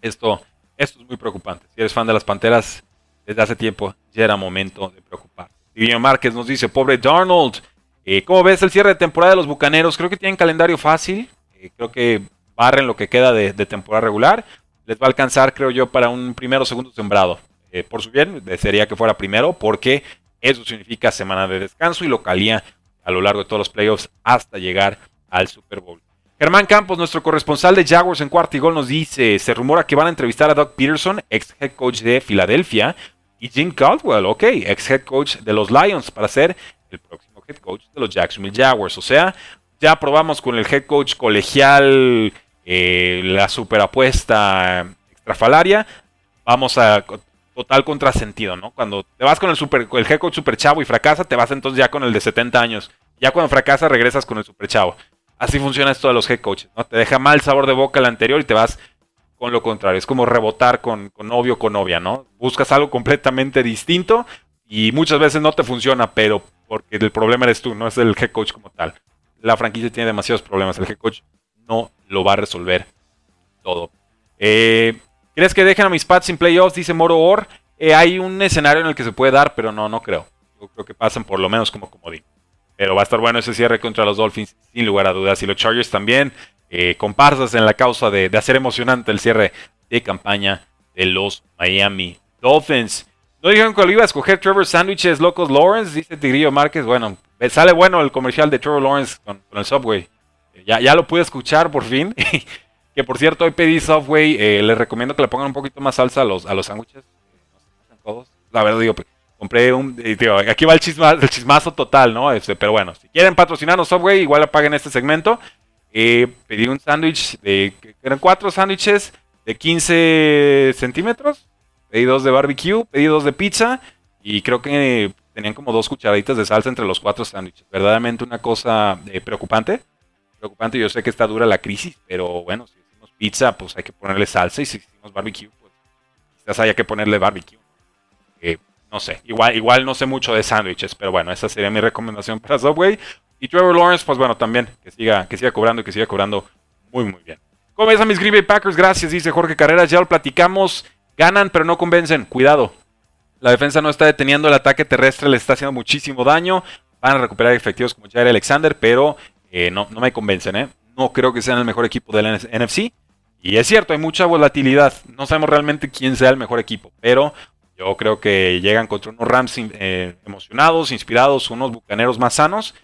esto, esto es muy preocupante. Si eres fan de las Panteras, desde hace tiempo ya era momento de preocupar. Divino Márquez nos dice, pobre Darnold, eh, ¿Cómo ves el cierre de temporada de los Bucaneros? Creo que tienen calendario fácil. Eh, creo que barren lo que queda de, temporada regular. Les va a alcanzar, creo yo, para un primero o segundo sembrado. Eh, por su bien, desearía que fuera primero, porque eso significa semana de descanso y localía a lo largo de todos los playoffs hasta llegar al Super Bowl. Germán Campos, nuestro corresponsal de Jaguars en cuarto y gol, nos dice: se rumora que van a entrevistar a Doug Peterson, ex head coach de Filadelfia, y Jim Caldwell, ok, ex head coach de los Lions, para ser el próximo head coach de los Jacksonville Jaguars. O sea, ya probamos con el head coach colegial eh, la superapuesta extrafalaria. Vamos a total contrasentido, ¿no? Cuando te vas con el, super, el head coach super chavo y fracasa, te vas entonces ya con el de 70 años. Ya cuando fracasa, regresas con el super chavo. Así funciona esto de los head coaches, ¿no? Te deja mal sabor de boca el anterior y te vas con lo contrario. Es como rebotar con, con novio con novia, ¿no? Buscas algo completamente distinto y muchas veces no te funciona, pero porque el problema eres tú, no es el head coach como tal. La franquicia tiene demasiados problemas, el head coach no lo va a resolver todo. Eh, ¿Crees que dejen a mis Pats sin playoffs? Dice Moro Or. Eh, hay un escenario en el que se puede dar, pero no, no creo. Yo creo que pasan por lo menos como comodín. Pero va a estar bueno ese cierre contra los Dolphins, sin lugar a dudas. Y los Chargers también, eh, comparsas en la causa de hacer emocionante el cierre de campaña de los Miami Dolphins. No dijeron que lo iba a escoger Trevor Sandwiches Locos Lawrence, dice Tigrillo Márquez. Bueno, sale bueno el comercial de Trevor Lawrence con, el Subway. Ya, ya lo pude escuchar por fin. que por cierto, hoy pedí Subway. Eh, les recomiendo que le pongan un poquito más salsa a los, a los sándwiches. todos. La verdad, digo, compré un. Digo, aquí va el, el chismazo total, ¿no? Este, pero bueno, si quieren patrocinarnos Subway, igual apaguen este segmento. Eh, pedí un sándwich de. Eran cuatro sándwiches de 15 centímetros pedí dos de barbecue, pedí dos de pizza y creo que tenían como dos cucharaditas de salsa entre los cuatro sándwiches. Verdaderamente una cosa eh, preocupante. Preocupante, yo sé que está dura la crisis, pero bueno, si hicimos pizza, pues hay que ponerle salsa y si hicimos barbecue, pues quizás haya que ponerle barbecue. Eh, no sé, igual, igual no sé mucho de sándwiches, pero bueno, esa sería mi recomendación para Subway. Y Trevor Lawrence, pues bueno, también que siga, que siga cobrando que siga cobrando muy, muy bien. ¿Cómo ves a mis Green Bay Packers? Gracias, dice Jorge Carreras. Ya lo platicamos. Ganan, pero no convencen. Cuidado. La defensa no está deteniendo el ataque terrestre, le está haciendo muchísimo daño. Van a recuperar efectivos como Jair Alexander, pero eh, no, me convencen. ¿eh? No creo que sean el mejor equipo del NFC. Y es cierto, hay mucha volatilidad. No sabemos realmente quién sea el mejor equipo, pero yo creo que llegan contra unos Rams eh, emocionados, inspirados, unos bucaneros más sanos.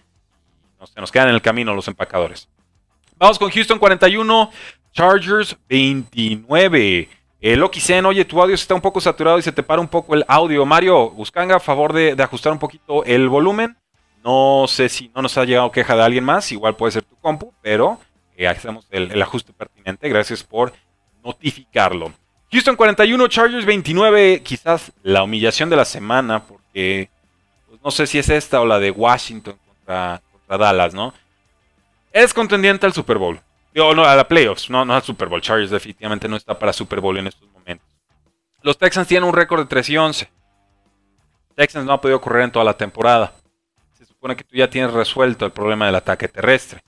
se nos quedan en el camino los empacadores. Vamos con Houston 41, Chargers 29. Eh, Loki Zen, oye, tu audio está un poco saturado y se te para un poco el audio. Mario, Buscanga, a favor de, ajustar un poquito el volumen. No sé si no nos ha llegado queja de alguien más, igual puede ser tu compu, pero eh, hacemos el ajuste pertinente. Gracias por notificarlo. Houston 41, Chargers 29. Quizás la humillación de la semana, porque pues, no sé si es esta o la de Washington contra, Dallas, ¿no? Es contendiente al Super Bowl. No, a la playoffs, no, no al Super Bowl. Chargers definitivamente no está para Super Bowl en estos momentos. Los Texans tienen un récord de 3 y 11. Texans no ha podido correr en toda la temporada. Se supone que tú ya tienes resuelto el problema del ataque terrestre.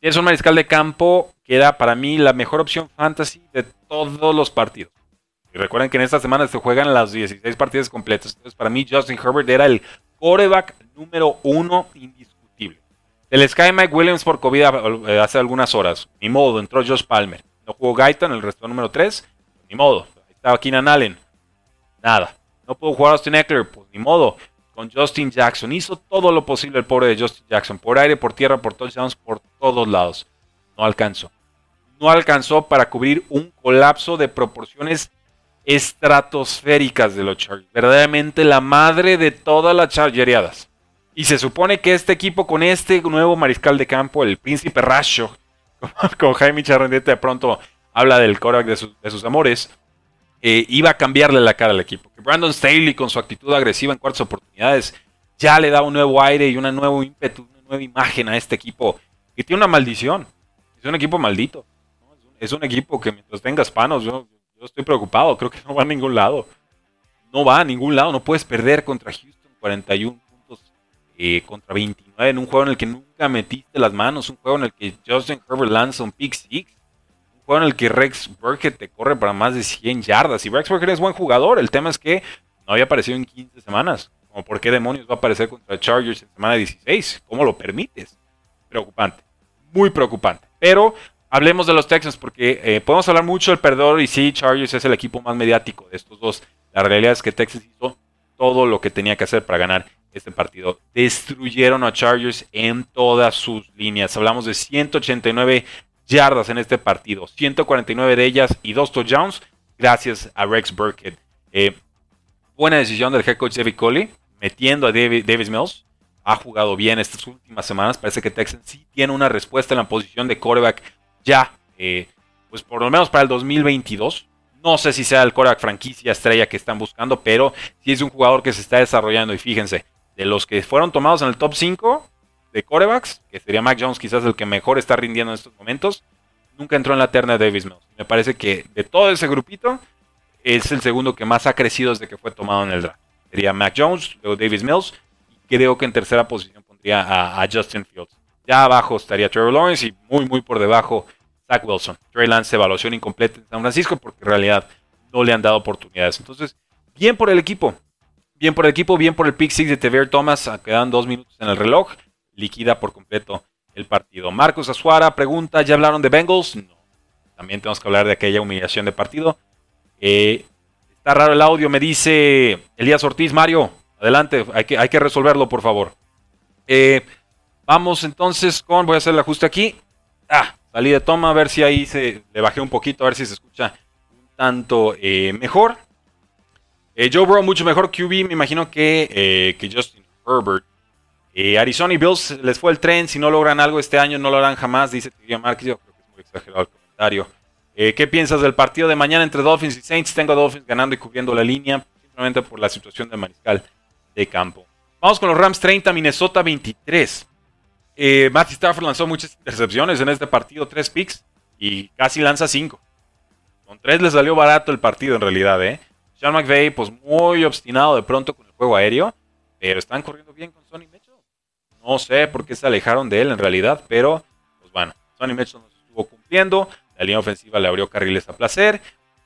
Tienes un mariscal de campo que era para mí la mejor opción fantasy de todos los partidos. Y recuerden que en esta semana se juegan las 16 partidas completas. Entonces, para mí, Justin Herbert era el quarterback número uno indiscutible. El Sky Mike Williams por COVID eh, hace algunas horas. Ni modo, entró Josh Palmer. No jugó Gaitan, el resto número 3. Ni modo. Ahí estaba Keenan Allen. Nada. No pudo jugar Austin Eckler. Pues ni modo. Con Justin Jackson. Hizo todo lo posible el pobre de Justin Jackson. Por aire, por tierra, por touchdowns, por todos lados. No alcanzó. No alcanzó para cubrir un colapso de proporciones estratosféricas de los Chargers. Verdaderamente la madre de todas las chargeriadas. Y se supone que este equipo con este nuevo mariscal de campo, el príncipe Rasho, con Jaime Charrendete de pronto habla del coreback de, sus amores, eh, iba a cambiarle la cara al equipo. Brandon Staley con su actitud agresiva en cuartas oportunidades ya le da un nuevo aire y una nuevo ímpetu, una nueva imagen a este equipo que tiene una maldición. Es un equipo maldito. Es un equipo que mientras tengas panos, yo, estoy preocupado, creo que no va a ningún lado. No va a ningún lado, no puedes perder contra Houston 41 puntos eh, contra 29 en un juego en el que nunca metiste las manos, un juego en el que Justin Herbert lanza un pick six, un juego en el que Rex Burkett te corre para más de 100 yardas. Y Rex Burkett es buen jugador, el tema es que no había aparecido en 15 semanas. Como por qué demonios va a aparecer contra Chargers en semana 16? ¿Cómo lo permites? Preocupante, muy preocupante. Pero hablemos de los Texans porque eh, podemos hablar mucho del perdedor y sí, Chargers es el equipo más mediático de estos dos. La realidad es que Texas hizo todo lo que tenía que hacer para ganar este partido. Destruyeron a Chargers en todas sus líneas. Hablamos de 189 yardas en este partido, 149 de ellas y dos touchdowns gracias a Rex Burkhead. Eh, buena decisión del head coach David Coley, metiendo a Davis Mills. Ha jugado bien estas últimas semanas. Parece que Texas sí tiene una respuesta en la posición de quarterback ya, eh, pues por lo menos para el 2022. No sé si sea el Korak franquicia estrella que están buscando, pero si es un jugador que se está desarrollando. Y fíjense, de los que fueron tomados en el top 5 de corebacks, que sería Mac Jones quizás el que mejor está rindiendo en estos momentos, nunca entró en la terna de Davis Mills. Me parece que de todo ese grupito es el segundo que más ha crecido desde que fue tomado en el draft. Sería Mac Jones, luego Davis Mills, y creo que en tercera posición pondría a, a Justin Fields. Ya abajo estaría Trevor Lawrence y muy, muy por debajo Zach Wilson. Trey Lance, evaluación incompleta en San Francisco porque en realidad no le han dado oportunidades. Entonces, bien por el equipo. Bien por el equipo, bien por el pick six de Tever Thomas. Ah, quedan dos minutos en el reloj. Liquida por completo el partido. Marcos Azuara pregunta: ¿Ya hablaron de Bengals? No. También tenemos que hablar de aquella humillación de partido. Eh, está raro el audio, me dice Elías Ortiz. Mario, adelante, hay que, hay que resolverlo, por favor. Eh, vamos entonces con. Voy a hacer el ajuste aquí. Ah, Salí de toma a ver si ahí se le bajé un poquito, a ver si se escucha un tanto eh, mejor. Eh, Joe Burrow mucho mejor QB, me imagino que, eh, que Justin Herbert. Arizona y Bills les fue el tren, si no logran algo este año no lo harán jamás, dice Tigre Márquez, yo creo que es muy exagerado el comentario. Eh, ¿Qué piensas del partido de mañana entre Dolphins y Saints? Tengo a Dolphins ganando y cubriendo la línea, simplemente por la situación del mariscal de campo. Vamos con los Rams 30, Minnesota 23. Eh, Matthew Stafford lanzó muchas intercepciones en este partido, tres picks, y casi lanza cinco. Con tres le salió barato el partido en realidad, ¿eh? Sean McVay, pues muy obstinado de pronto con el juego aéreo, pero están corriendo bien con Sonny Mitchell. No sé por qué se alejaron de él en realidad, pero pues bueno, Sonny Mitchell nos estuvo cumpliendo. La línea ofensiva le abrió carriles a placer.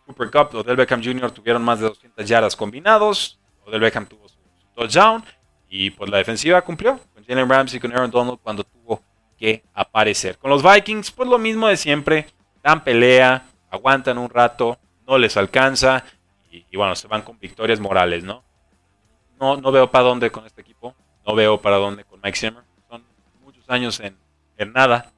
Cooper Cup Odell Beckham Jr. tuvieron más de 200 yardas combinados. Odell Beckham tuvo su, touchdown. Y pues la defensiva cumplió con Jalen Ramsey y con Aaron Donald cuando tuvo que aparecer. Con los Vikings, pues lo mismo de siempre. Dan pelea, aguantan un rato, no les alcanza. Y, bueno, se van con victorias morales, ¿no? No, no veo para dónde con este equipo. No veo para dónde con Mike Zimmer. Son muchos años en, en nada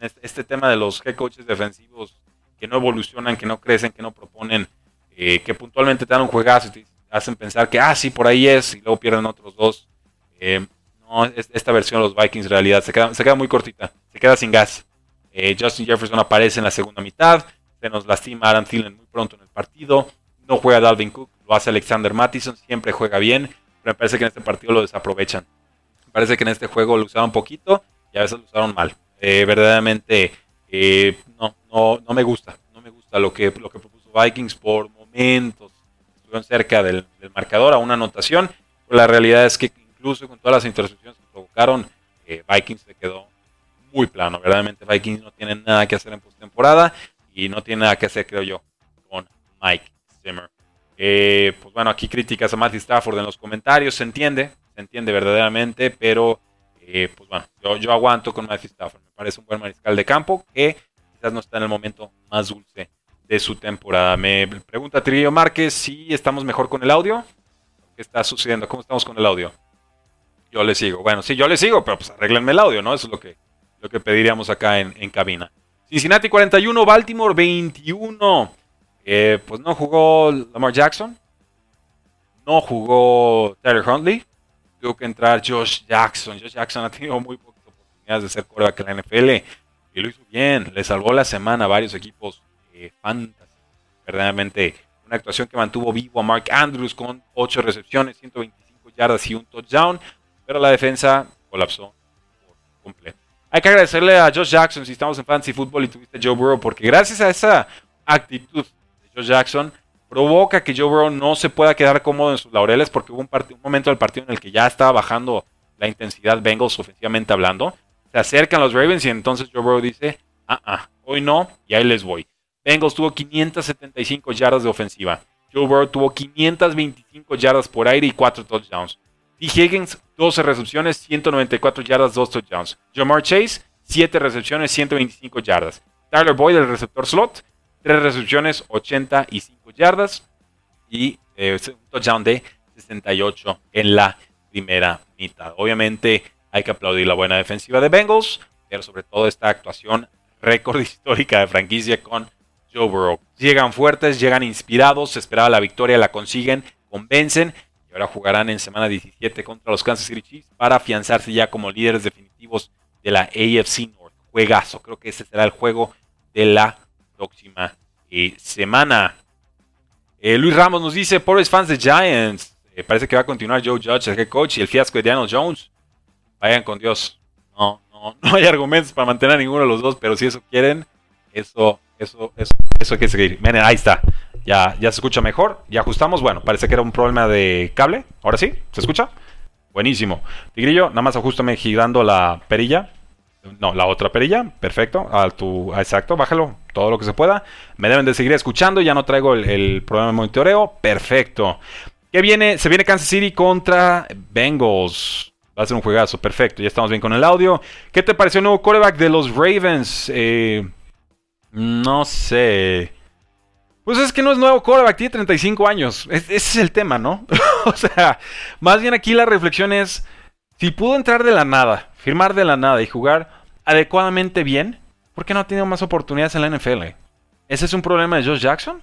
este, este, tema de los head coaches defensivos que no evolucionan, que no crecen, que no proponen, eh, que puntualmente te dan un juegazo y te hacen pensar que, ah, sí, por ahí es, y luego pierden otros dos. Eh, no, esta versión de los Vikings en realidad se queda, se queda muy cortita, se queda sin gas. Eh, Justin Jefferson aparece en la segunda mitad, se nos lastima Aaron Thielen muy pronto en el partido, no juega Dalvin Cook, lo hace Alexander Mattison, siempre juega bien, pero me parece que en este partido lo desaprovechan. Me parece que en este juego lo usaron poquito y a veces lo usaron mal. Eh, verdaderamente eh, no, no, no, me gusta. No me gusta lo que, lo que propuso Vikings por momentos. Estuvieron cerca del, marcador a una anotación. Pero la realidad es que incluso con todas las intercepciones que provocaron, eh, Vikings se quedó muy plano. Verdaderamente Vikings no tiene nada que hacer en postemporada y no tiene nada que hacer, creo yo, con Mike Zimmer. pues bueno, aquí críticas a Matthew Stafford en los comentarios, se entiende, se entiende verdaderamente, pero eh, pues bueno, yo, yo aguanto con Matthew Stafford. Me parece un buen mariscal de campo que quizás no está en el momento más dulce de su temporada. Me pregunta Trillo Márquez si estamos mejor con el audio. ¿Qué está sucediendo? ¿Cómo estamos con el audio? Yo le sigo. Bueno, sí, yo le sigo, pero pues arreglenme el audio, ¿no? Eso es lo que, lo que pediríamos acá en, en cabina. Cincinnati 41, Baltimore 21. Eh, pues no jugó Lamar Jackson. No jugó Tyler Huntley tuvo que entrar Josh Jackson. Josh Jackson ha tenido muy pocas oportunidades de ser coreback en la NFL y lo hizo bien. Le salvó la semana a varios equipos eh, Verdaderamente una actuación que mantuvo vivo a Mark Andrews con 8 recepciones, 125 yardas y un touchdown, pero la defensa colapsó por completo. Hay que agradecerle a Josh Jackson si estamos en Fantasy Football y tuviste a Joe Burrow, porque gracias a esa actitud Josh Jackson, provoca que Joe Burrow no se pueda quedar cómodo en sus laureles porque hubo un, un, momento del partido en el que ya estaba bajando la intensidad Bengals ofensivamente hablando. Se acercan los Ravens y entonces Joe Burrow dice, ah, ah, hoy no, y ahí les voy. Bengals tuvo 575 yardas de ofensiva. Joe Burrow tuvo 525 yardas por aire y 4 touchdowns. T. Higgins, 12 recepciones, 194 yardas, 2 touchdowns. Jamar Chase, 7 recepciones, 125 yardas. Tyler Boyd, el receptor slot, 3 recepciones, 85 yardas y eh, un touchdown de 68 en la primera mitad. Obviamente hay que aplaudir la buena defensiva de Bengals, pero sobre todo esta actuación récord histórica de franquicia con Joe Burrow. Llegan fuertes, llegan inspirados, se esperaba la victoria, la consiguen, convencen y ahora jugarán en semana 17 contra los Kansas City Chiefs para afianzarse ya como líderes definitivos de la AFC North. Juegazo, creo que ese será el juego de la próxima eh, semana. Eh, Luis Ramos nos dice, pobres fans de Giants, eh, parece que va a continuar Joe Judge, el head coach, y el fiasco de Daniel Jones. Vayan con Dios. No, no, no hay argumentos para mantener a ninguno de los dos, pero si eso quieren, eso, eso, eso, eso hay que seguir. Miren, ahí está. Ya, ya se escucha mejor. Ya ajustamos. Bueno, parece que era un problema de cable. Ahora sí, ¿se escucha? Buenísimo. Tigrillo, nada más ajustame girando la perilla. No, la otra perilla, perfecto. A tu, exacto, bájalo todo lo que se pueda. Me deben de seguir escuchando, ya no traigo el, problema de monitoreo. Perfecto. ¿Qué viene? Se viene Kansas City contra Bengals. Va a ser un juegazo, perfecto. Ya estamos bien con el audio. ¿Qué te pareció el nuevo quarterback de los Ravens? Eh, no sé. Pues es que no es nuevo quarterback, tiene 35 años. ese es el tema, ¿no? o sea, más bien aquí la reflexión es, si pudo entrar de la nada firmar de la nada y jugar adecuadamente bien, ¿por qué no ha tenido más oportunidades en la NFL? ¿Ese es un problema de Josh Jackson?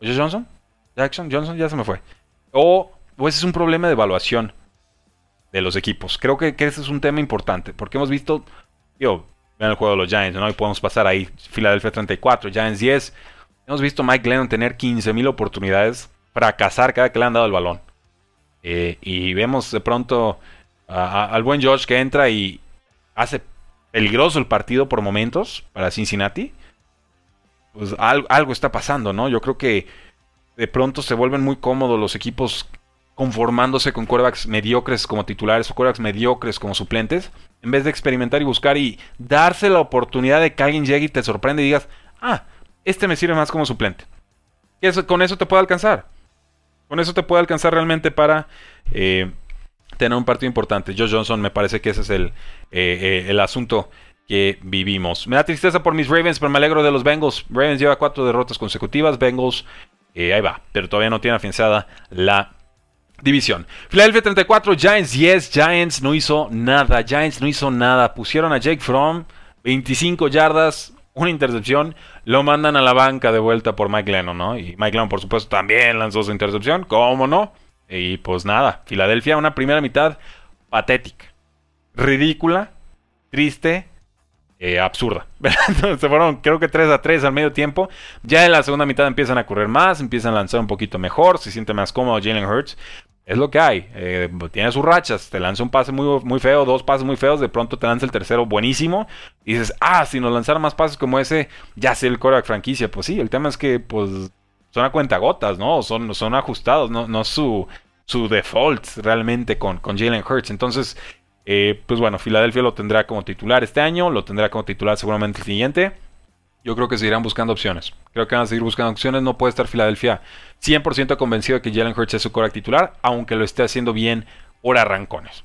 ¿Josh Johnson? Jackson, Johnson, ya se me fue. O, ese es un problema de evaluación de los equipos. Creo que, ese es un tema importante, porque hemos visto, vean el juego de los Giants, ¿no? Y podemos pasar ahí. Filadelfia 34, Giants 10. Hemos visto Mike Lennon tener 15.000 oportunidades, fracasar cada que le han dado el balón. Eh, y vemos de pronto al buen George que entra y hace peligroso el partido por momentos para Cincinnati. Pues algo, está pasando, ¿no? Yo creo que de pronto se vuelven muy cómodos los equipos conformándose con quarterbacks mediocres como titulares o quarterbacks mediocres como suplentes, en vez de experimentar y buscar y darse la oportunidad de que alguien llegue y te sorprende y digas, ah, este me sirve más como suplente. Con eso te puede alcanzar. Con eso te puede alcanzar realmente para eh, tener un partido importante. Joe Johnson me parece que ese es el, eh, eh, el asunto que vivimos. Me da tristeza por mis Ravens, pero me alegro de los Bengals. Ravens lleva cuatro derrotas consecutivas. Bengals, ahí va, pero todavía no tiene afianzada la división. Philadelphia 34, Giants 10. Giants no hizo nada. Giants no hizo nada. Pusieron a Jake Fromm 25 yardas, una intercepción, lo mandan a la banca de vuelta por Mike Lennon, ¿no? Y Mike Lennon, por supuesto, también lanzó su intercepción, ¿cómo no? Y pues nada, Filadelfia, una primera mitad patética, ridícula, triste, eh, absurda. Se fueron, creo que 3 a 3 al medio tiempo. Ya en la segunda mitad empiezan a correr más, empiezan a lanzar un poquito mejor, se siente más cómodo Jalen Hurts es lo que hay. Eh, tiene sus rachas. Te lanza un pase muy, muy feo, dos pases muy feos. De pronto te lanza el tercero buenísimo. Y dices, ah, si nos lanzaran más pases como ese, ya sé el coreback franquicia. Pues sí, el tema es que pues son a cuenta gotas, ¿no? Son, son ajustados, no, no su, su default realmente con, con Jalen Hurts. Entonces, eh, pues bueno, Filadelfia lo tendrá como titular este año. Lo tendrá como titular seguramente el siguiente. Yo creo que seguirán buscando opciones. Creo que van a seguir buscando opciones. No puede estar Filadelfia 100% convencido de que Jalen Hurts es su core titular, aunque lo esté haciendo bien por arrancones.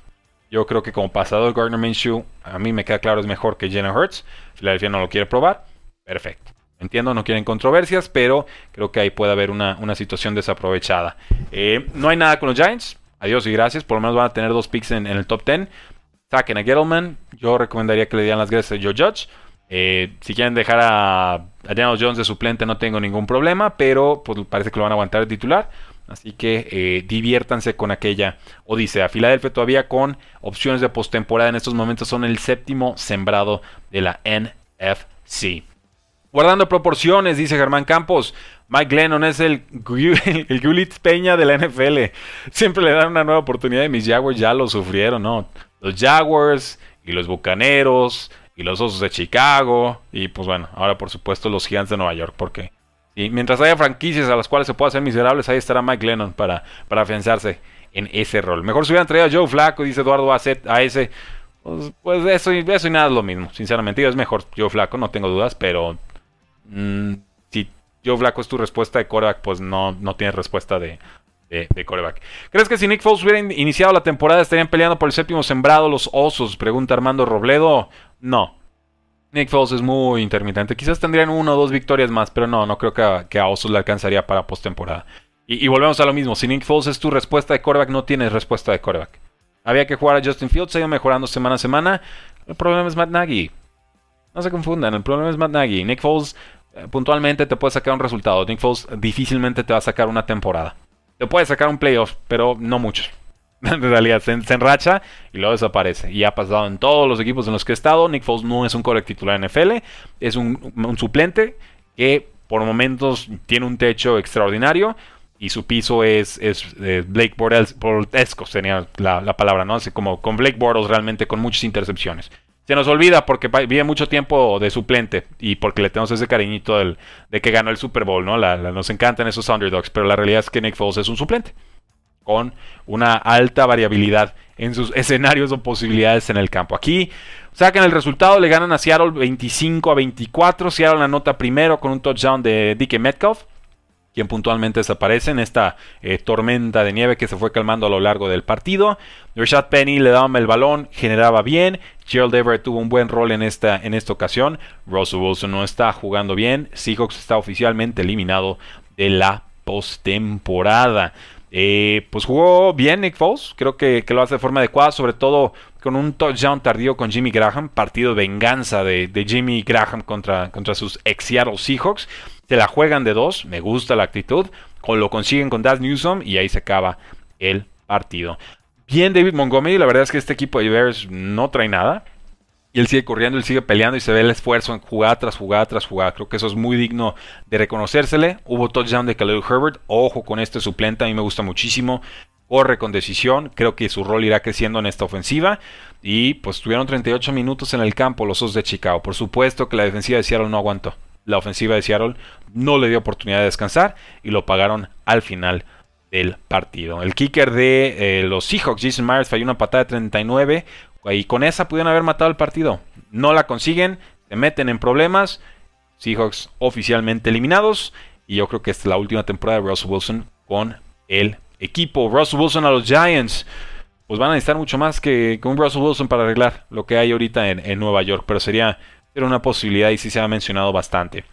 Yo creo que como pasador Gardner Minshew, a mí me queda claro es mejor que Jalen Hurts. Filadelfia no lo quiere probar. Perfecto. Entiendo, no quieren controversias, pero creo que ahí puede haber una, situación desaprovechada. Eh, no hay nada con los Giants. Adiós y gracias. Por lo menos van a tener dos picks en, el top 10. Saquen a Gettleman. Yo recomendaría que le dieran las gracias a Joe Judge. Eh, si quieren dejar a, Daniel Jones de suplente no tengo ningún problema, pero pues parece que lo van a aguantar el titular. Así que eh, diviértanse con aquella odisea. Filadelfia todavía con opciones de postemporada en estos momentos son el séptimo sembrado de la NFC. Guardando proporciones, dice Germán Campos. Mike Glennon es el, el Peña de la NFL. Siempre le dan una nueva oportunidad y mis Jaguars ya lo sufrieron, ¿no? Los Jaguars y los Bucaneros y los Osos de Chicago y pues bueno, ahora por supuesto los Gigantes de Nueva York, porque y mientras haya franquicias a las cuales se pueda hacer miserables, ahí estará Mike Lennon para, para afianzarse en ese rol. Mejor se hubieran traído a Joe Flaco, dice Eduardo a, a ese. Pues, pues, eso, eso y nada es lo mismo, sinceramente. Es mejor Joe Flaco, no tengo dudas, pero mm, si Joe Flaco es tu respuesta de coreback, pues no, no tienes respuesta de, de, coreback. ¿Crees que si Nick Foles hubiera iniciado la temporada estarían peleando por el séptimo sembrado los Osos? Pregunta Armando Robledo. No. Nick Foles es muy intermitente. Quizás tendrían una o dos victorias más, pero no, no creo que a, Osos le alcanzaría para postemporada. Y, volvemos a lo mismo. Si Nick Foles es tu respuesta de coreback, no tienes respuesta de coreback. Había que jugar a Justin Fields, se ido mejorando semana a semana. El problema es Matt Nagy. No se confundan, el problema es Matt Nagy. Nick Foles puntualmente te puede sacar un resultado. Nick Foles difícilmente te va a sacar una temporada. Te puede sacar un playoff, pero no muchos. en realidad se, enracha y luego desaparece. Y ha pasado en todos los equipos en los que he estado. Nick Foles no es un correct titular en NFL, es un, suplente que por momentos tiene un techo extraordinario y su piso es, es, Blake Bortles, sería la, palabra, ¿no? Así como con Blake Bortles realmente con muchas intercepciones. Se nos olvida porque vive mucho tiempo de suplente y porque le tenemos ese cariñito del, de que ganó el Super Bowl, ¿no? nos encantan esos underdogs, pero la realidad es que Nick Foles es un suplente con una alta variabilidad en sus escenarios o posibilidades en el campo. Aquí sacan el resultado, le ganan a Seattle 25 a 24. Seattle anota primero con un touchdown de Dickie Metcalf, quien puntualmente desaparece en esta eh, tormenta de nieve que se fue calmando a lo largo del partido. Rashad Penny le daba el balón, generaba bien. Gerald Everett tuvo un buen rol en esta, en esta ocasión. Russell Wilson no está jugando bien. Seahawks está oficialmente eliminado de la postemporada. Eh, pues jugó bien Nick Foles, creo que, lo hace de forma adecuada, sobre todo con un touchdown tardío con Jimmy Graham, partido de venganza de, Jimmy Graham contra, contra sus ex Seattle Seahawks. Se la juegan de dos, me gusta la actitud, o lo consiguen con Daz Newsom y ahí se acaba el partido. Bien David Montgomery, la verdad es que este equipo de Bears no trae nada. Y él sigue corriendo, él sigue peleando y se ve el esfuerzo en jugada tras jugada tras jugada. Creo que eso es muy digno de reconocérsele. Hubo touchdown de Khalil Herbert. Ojo con este suplente, a mí me gusta muchísimo. Corre con decisión. Creo que su rol irá creciendo en esta ofensiva. Y pues tuvieron 38 minutos en el campo los Osos de Chicago. Por supuesto que la defensiva de Seattle no aguantó. La ofensiva de Seattle no le dio oportunidad de descansar y lo pagaron al final del partido. El kicker de eh, los Seahawks, Jason Myers, falló una patada de 39 y con esa pudieron haber matado el partido. No la consiguen, se meten en problemas. Seahawks oficialmente eliminados. Y yo creo que esta es la última temporada de Russell Wilson con el equipo. Russell Wilson a los Giants. Pues van a necesitar mucho más que, un Russell Wilson para arreglar lo que hay ahorita en, Nueva York. Pero sería, sería una posibilidad y sí se ha mencionado bastante.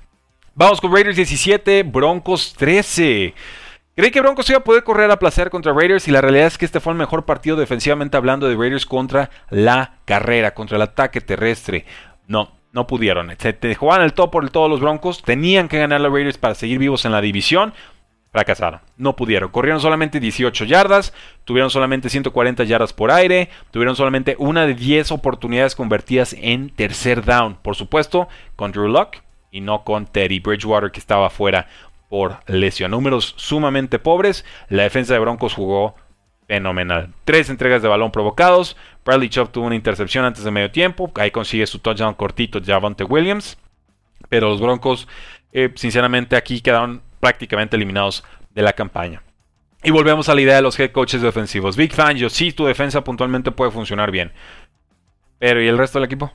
Vamos con Raiders 17, Broncos 13. Creí que Broncos iba a poder correr a placer contra Raiders y la realidad es que este fue el mejor partido defensivamente hablando de Raiders contra la carrera, contra el ataque terrestre. No, no pudieron. Se te jugaban el top por el todos los Broncos, tenían que ganar los Raiders para seguir vivos en la división. Fracasaron, no pudieron. Corrieron solamente 18 yardas, tuvieron solamente 140 yardas por aire, tuvieron solamente una de 10 oportunidades convertidas en tercer down. Por supuesto, con Drew Luck y no con Teddy Bridgewater que estaba fuera por lesión. Números sumamente pobres. La defensa de Broncos jugó fenomenal. Tres entregas de balón provocados. Bradley Chubb tuvo una intercepción antes de medio tiempo. Ahí consigue su touchdown cortito Javante Williams. Pero los Broncos, eh, sinceramente, aquí quedaron prácticamente eliminados de la campaña. Y volvemos a la idea de los head coaches defensivos. Big fan, yo sí, tu defensa puntualmente puede funcionar bien. Pero ¿y el resto del equipo?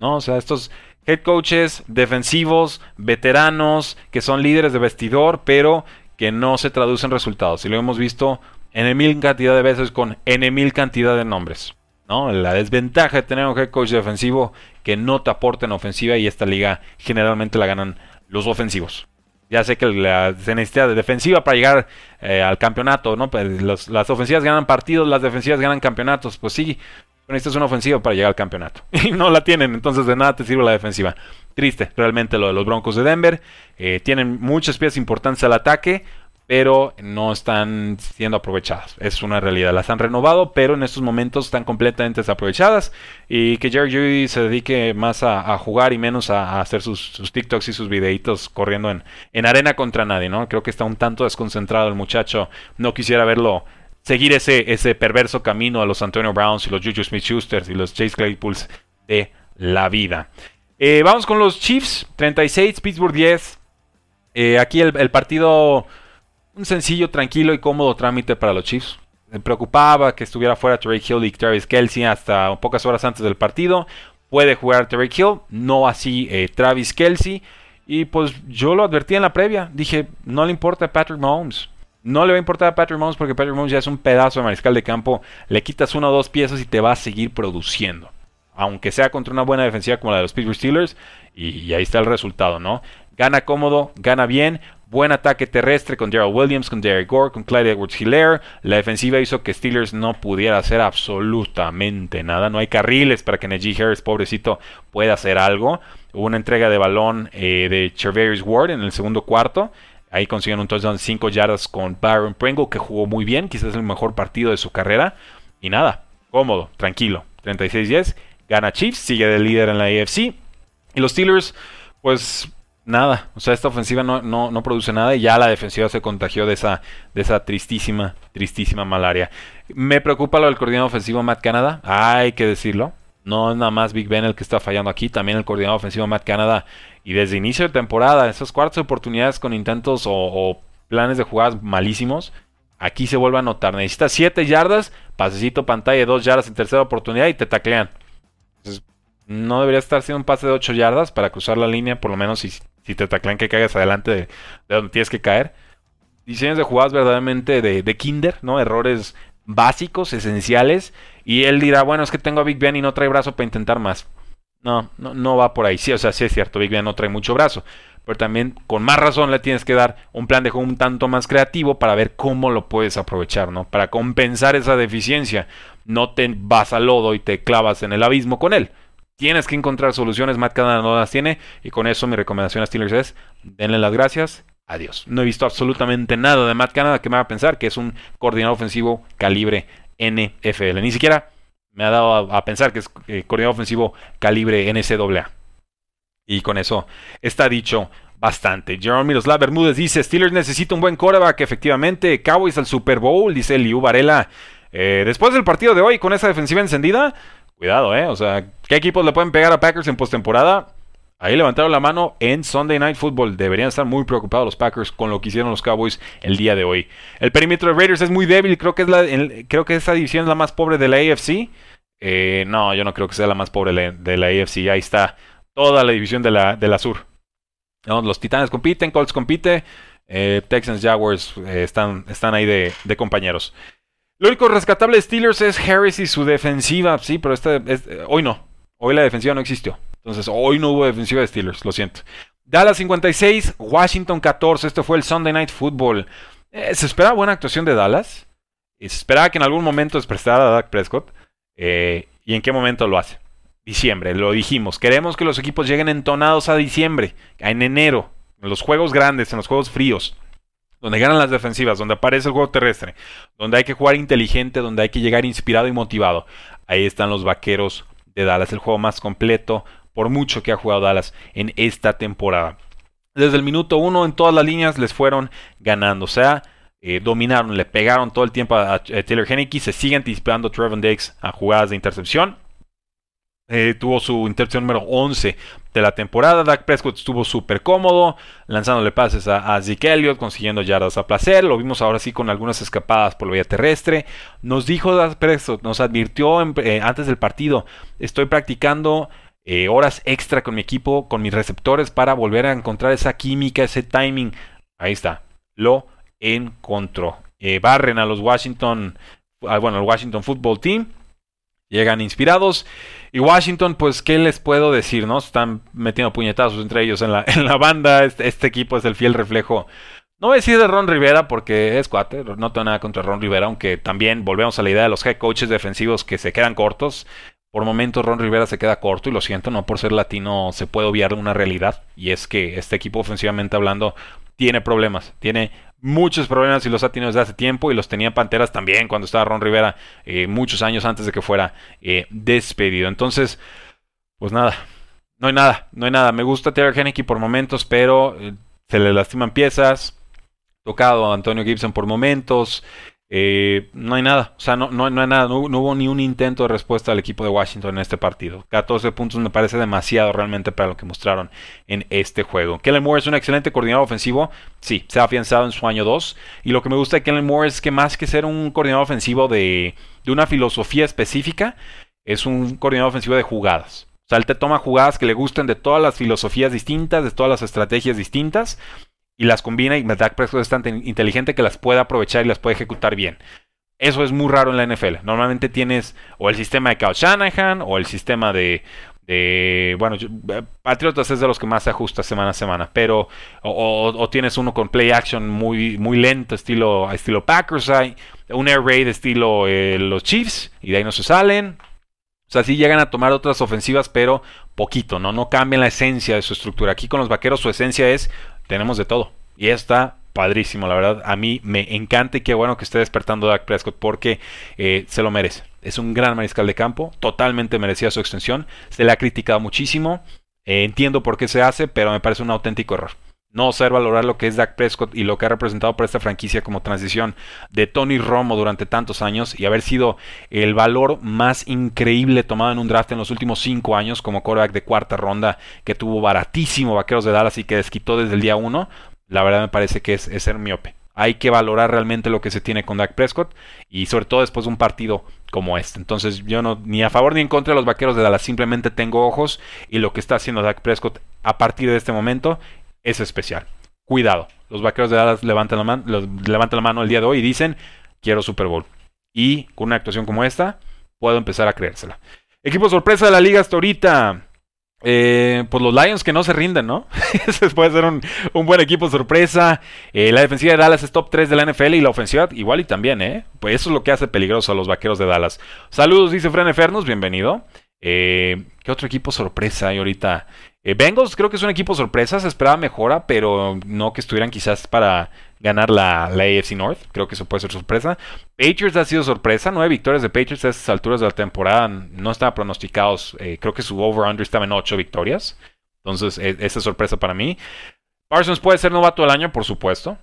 No, o sea, estos head coaches defensivos, veteranos, que son líderes de vestidor, pero que no se traducen en resultados. Y lo hemos visto en mil cantidad de veces con n mil cantidad de nombres. ¿no? La desventaja de tener un head coach defensivo que no te aporta en ofensiva y esta liga generalmente la ganan los ofensivos. Ya sé que la, se necesita de defensiva para llegar eh, al campeonato, ¿no? Pues las ofensivas ganan partidos, las defensivas ganan campeonatos. Pues sí, esta es una ofensiva para llegar al campeonato. Y no la tienen, entonces de nada te sirve la defensiva. Triste, realmente lo de los Broncos de Denver. Eh, tienen muchas piezas importantes al ataque, pero no están siendo aprovechadas. Es una realidad. Las han renovado, pero en estos momentos están completamente desaprovechadas. Y que Jerry Judy se dedique más a, jugar y menos a, hacer sus, TikToks y sus videitos corriendo en, en arena contra nadie, ¿no? Creo que está un tanto desconcentrado el muchacho. No quisiera verlo seguir ese, ese perverso camino a los Antonio Browns y los Juju Smith-Schusters y los Chase Claypools de la vida. Eh, vamos con los Chiefs, 36, Pittsburgh 10. Eh, aquí el, partido, un sencillo, tranquilo y cómodo trámite para los Chiefs. Me preocupaba que estuviera fuera Terry Hill y Travis Kelsey hasta pocas horas antes del partido. Puede jugar Terry Hill, no así eh, Travis Kelsey. Y pues yo lo advertí en la previa. Dije, no le importa a Patrick Mahomes. No le va a importar a Patrick Mahomes porque Patrick Mahomes ya es un pedazo de mariscal de campo. Le quitas una o dos piezas y te va a seguir produciendo. Aunque sea contra una buena defensiva como la de los Pittsburgh Steelers. Y, ahí está el resultado, ¿no? Gana cómodo, gana bien. Buen ataque terrestre con Daryl Williams, con Derek Gore, con Clyde Edwards Hilaire. La defensiva hizo que Steelers no pudiera hacer absolutamente nada. No hay carriles para que Najee Harris, pobrecito, pueda hacer algo. Hubo una entrega de balón eh, de Chervarius Ward en el segundo cuarto. Ahí consiguen un touchdown de 5 yardas con Byron Pringle, que jugó muy bien, quizás el mejor partido de su carrera. Y nada, cómodo, tranquilo. 36-10, gana Chiefs, sigue de líder en la AFC. Y los Steelers, pues nada, o sea, esta ofensiva no, no, produce nada y ya la defensiva se contagió de esa, de esa tristísima, tristísima malaria. Me preocupa lo del coordinador ofensivo Matt Canada, hay que decirlo. No es nada más Big Ben el que está fallando aquí, también el coordinador ofensivo Matt Canada y desde inicio de temporada, esas cuartas oportunidades con intentos o, planes de jugadas malísimos, aquí se vuelve a notar. Necesitas 7 yardas, pasecito pantalla, 2 yardas en tercera oportunidad y te taclean. no debería estar haciendo un pase de 8 yardas para cruzar la línea, por lo menos si, si te taclean que caigas adelante de, donde tienes que caer. Diseños de jugadas verdaderamente de, de kinder, ¿no? Errores básicos, esenciales. Y él dirá, bueno, es que tengo a Big Ben y no trae brazo para intentar más. No, no, no va por ahí. Sí, o sea, sí es cierto, Big Ben no trae mucho brazo. Pero también con más razón le tienes que dar un plan de juego un tanto más creativo para ver cómo lo puedes aprovechar, ¿no? Para compensar esa deficiencia. No te vas al lodo y te clavas en el abismo con él. Tienes que encontrar soluciones, Matt Canada no las tiene. Y con eso mi recomendación a Steelers es, denle las gracias, adiós. No he visto absolutamente nada de Matt Canada que me haga pensar que es un coordinador ofensivo calibre NFL. Ni siquiera me ha dado a, pensar que es eh, coordinador ofensivo calibre NCAA. Y con eso está dicho bastante. Jerome Miroslav Bermúdez dice, Steelers necesita un buen coreback, efectivamente. Cowboys al Super Bowl, dice Liu Varela. Eh, después del partido de hoy, con esa defensiva encendida, cuidado, ¿eh? O sea, ¿qué equipos le pueden pegar a Packers en postemporada? Ahí levantaron la mano en Sunday Night Football. Deberían estar muy preocupados los Packers con lo que hicieron los Cowboys el día de hoy. El perímetro de Raiders es muy débil. Creo que, es la, creo que esa división es la más pobre de la AFC. Eh, no, yo no creo que sea la más pobre de la AFC. Ahí está toda la división de la, de la sur. los Titanes compiten, Colts compite. Eh, Texans, Jaguars eh, están, están ahí de, compañeros. Lo único rescatable de Steelers es Harris y su defensiva. Sí, pero este, hoy no. Hoy la defensiva no existió. Entonces, hoy no hubo defensiva de Steelers, lo siento. Dallas 56, Washington 14. Este fue el Sunday Night Football. Eh, se esperaba buena actuación de Dallas. Se esperaba que en algún momento expresara a Dak Prescott. Eh, ¿Y en qué momento lo hace? Diciembre, lo dijimos. Queremos que los equipos lleguen entonados a diciembre, en enero, en los juegos grandes, en los juegos fríos, donde ganan las defensivas, donde aparece el juego terrestre, donde hay que jugar inteligente, donde hay que llegar inspirado y motivado. Ahí están los vaqueros de Dallas, el juego más completo, por mucho que ha jugado Dallas en esta temporada. Desde el minuto uno en todas las líneas les fueron ganando. O sea, eh, dominaron, le pegaron todo el tiempo a, Taylor Henneke. Se sigue anticipando Trevor Diggs a jugadas de intercepción. Eh, tuvo su intercepción número 11 de la temporada. Dak Prescott estuvo súper cómodo, lanzándole pases a, Zeke Elliott, consiguiendo yardas a placer. Lo vimos ahora sí con algunas escapadas por la vía terrestre. Nos dijo Dak Prescott, nos advirtió eh, antes del partido: estoy practicando eh, horas extra con mi equipo, con mis receptores para volver a encontrar esa química, ese timing. Ahí está, lo encontró. Eh, barren a los Washington, ah, bueno, el Washington Football Team. Llegan inspirados. Y Washington, pues, ¿qué les puedo decir? ¿No? Están metiendo puñetazos entre ellos en la, en la banda. Este, este, equipo es el fiel reflejo. No voy a decir de Ron Rivera porque es cuate, no tengo nada contra Ron Rivera, aunque también volvemos a la idea de los head coaches defensivos que se quedan cortos. Por momentos Ron Rivera se queda corto y lo siento, no por ser latino se puede obviar una realidad y es que este equipo ofensivamente hablando tiene problemas, tiene muchos problemas y los ha tenido desde hace tiempo y los tenía Panteras también cuando estaba Ron Rivera eh, muchos años antes de que fuera eh, despedido. Entonces, pues nada, no hay nada, no hay nada. Me gusta Taylor Henneke por momentos, pero eh, se le lastiman piezas. Tocado a Antonio Gibson por momentos. Eh, no hay nada, o sea, no, no, no hay nada, no, hubo ni un intento de respuesta al equipo de Washington en este partido. 14 puntos me parece demasiado realmente para lo que mostraron en este juego. Kellen Moore es un excelente coordinador ofensivo, sí, se ha afianzado en su año 2. Y lo que me gusta de Kellen Moore es que más que ser un coordinador ofensivo de, de una filosofía específica, es un coordinador ofensivo de jugadas. O sea, él te toma jugadas que le gusten de todas las filosofías distintas, de todas las estrategias distintas y las combina y Dak Prescott es tan inteligente que las puede aprovechar y las puede ejecutar bien. Eso es muy raro en la NFL. Normalmente tienes o el sistema de Kyle Shanahan o el sistema de, bueno, eh, Patriotas es de los que más se ajusta semana a semana, pero o, tienes uno con play action muy, muy lento, estilo, estilo Packers, hay un air raid estilo eh, los Chiefs y de ahí no se salen. O sea, sí llegan a tomar otras ofensivas, pero poquito, ¿no? No cambian la esencia de su estructura. Aquí con los vaqueros su esencia es tenemos de todo. Y está padrísimo, la verdad. A mí me encanta y qué bueno que esté despertando Dak Prescott porque eh, se lo merece. Es un gran mariscal de campo, totalmente merecía su extensión. Se le ha criticado muchísimo. Eh, entiendo por qué se hace, pero me parece un auténtico error. No saber valorar lo que es Dak Prescott y lo que ha representado para esta franquicia como transición de Tony Romo durante tantos años y haber sido el valor más increíble tomado en un draft en los últimos cinco años como quarterback de cuarta ronda que tuvo baratísimo Vaqueros de Dallas y que desquitó desde el día uno. La verdad me parece que es, ser miope. Hay que valorar realmente lo que se tiene con Dak Prescott y sobre todo después de un partido como este. Entonces yo no ni a favor ni en contra de los Vaqueros de Dallas, simplemente tengo ojos y lo que está haciendo Dak Prescott a partir de este momento es especial. Cuidado, los vaqueros de Dallas levantan la, levantan la mano el día de hoy y dicen, quiero Super Bowl. Y con una actuación como esta, puedo empezar a creérsela. Equipo sorpresa de la liga hasta ahorita. Eh, pues los Lions que no se rinden, ¿no? Ese puede ser un, buen equipo sorpresa. Eh, la defensiva de Dallas es top 3 de la NFL y la ofensiva igual y también, ¿eh? Pues eso es lo que hace peligroso a los vaqueros de Dallas. Saludos, dice Fran Fernos, bienvenido. Eh, ¿Qué otro equipo sorpresa hay ahorita Eh, Bengals creo que es un equipo sorpresa, se esperaba mejora, pero no que estuvieran quizás para ganar la, AFC North. Creo que eso puede ser sorpresa. Patriots ha sido sorpresa. Nueve victorias de Patriots a estas alturas de la temporada no estaban pronosticados. Eh, creo que su over-under estaba en ocho victorias. Entonces, e, esa es sorpresa para mí. Parsons puede ser novato del año, por supuesto.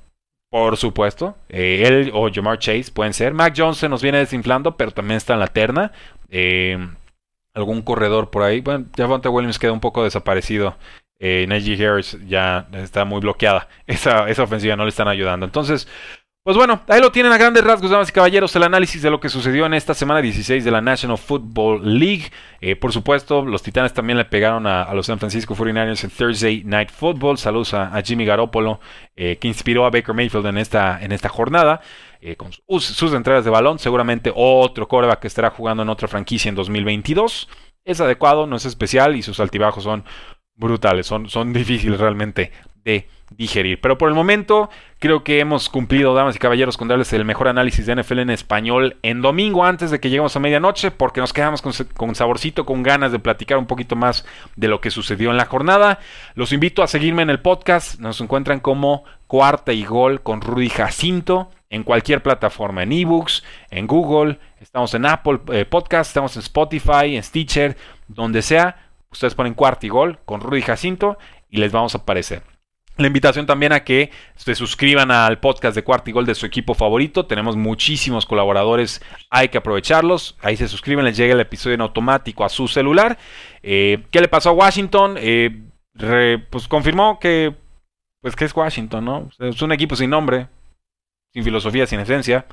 Por supuesto. Eh, él o Jamar Chase pueden ser. Mac Jones se nos viene desinflando, pero también está en la terna. Eh, algún corredor por ahí. Bueno, Javonte Williams queda un poco desaparecido. Eh, Najee Harris ya está muy bloqueada. Esa, esa ofensiva no le están ayudando. Entonces, pues bueno, ahí lo tienen a grandes rasgos, damas y caballeros, el análisis de lo que sucedió en esta semana 16 de la National Football League. Eh, por supuesto, los Titanes también le pegaron a, los San Francisco 49ers en Thursday Night Football. Saludos a, Jimmy Garoppolo, eh, que inspiró a Baker Mayfield en esta, en esta jornada. Eh, con sus, sus, entradas de balón, seguramente otro coreback que estará jugando en otra franquicia en 2022. Es adecuado, no es especial y sus altibajos son brutales, son, son difíciles realmente de digerir. Pero por el momento creo que hemos cumplido, damas y caballeros, con darles el mejor análisis de NFL en español en domingo antes de que lleguemos a medianoche, porque nos quedamos con, saborcito, con ganas de platicar un poquito más de lo que sucedió en la jornada. Los invito a seguirme en el podcast, nos encuentran como Cuarta y Gol con Rudy Jacinto en cualquier plataforma, en ebooks, en Google, estamos en Apple eh, Podcast, estamos en Spotify, en Stitcher, donde sea. Ustedes ponen Cuarta y Gol con Rudy Jacinto y les vamos a aparecer. La invitación también a que se suscriban al podcast de Cuarto y Gol de su equipo favorito. Tenemos muchísimos colaboradores, hay que aprovecharlos. Ahí se suscriben, les llega el episodio en automático a su celular. Eh, ¿Qué le pasó a Washington? Eh, pues confirmó que, pues que es Washington, ¿no? Es un equipo sin nombre, sin filosofía, sin esencia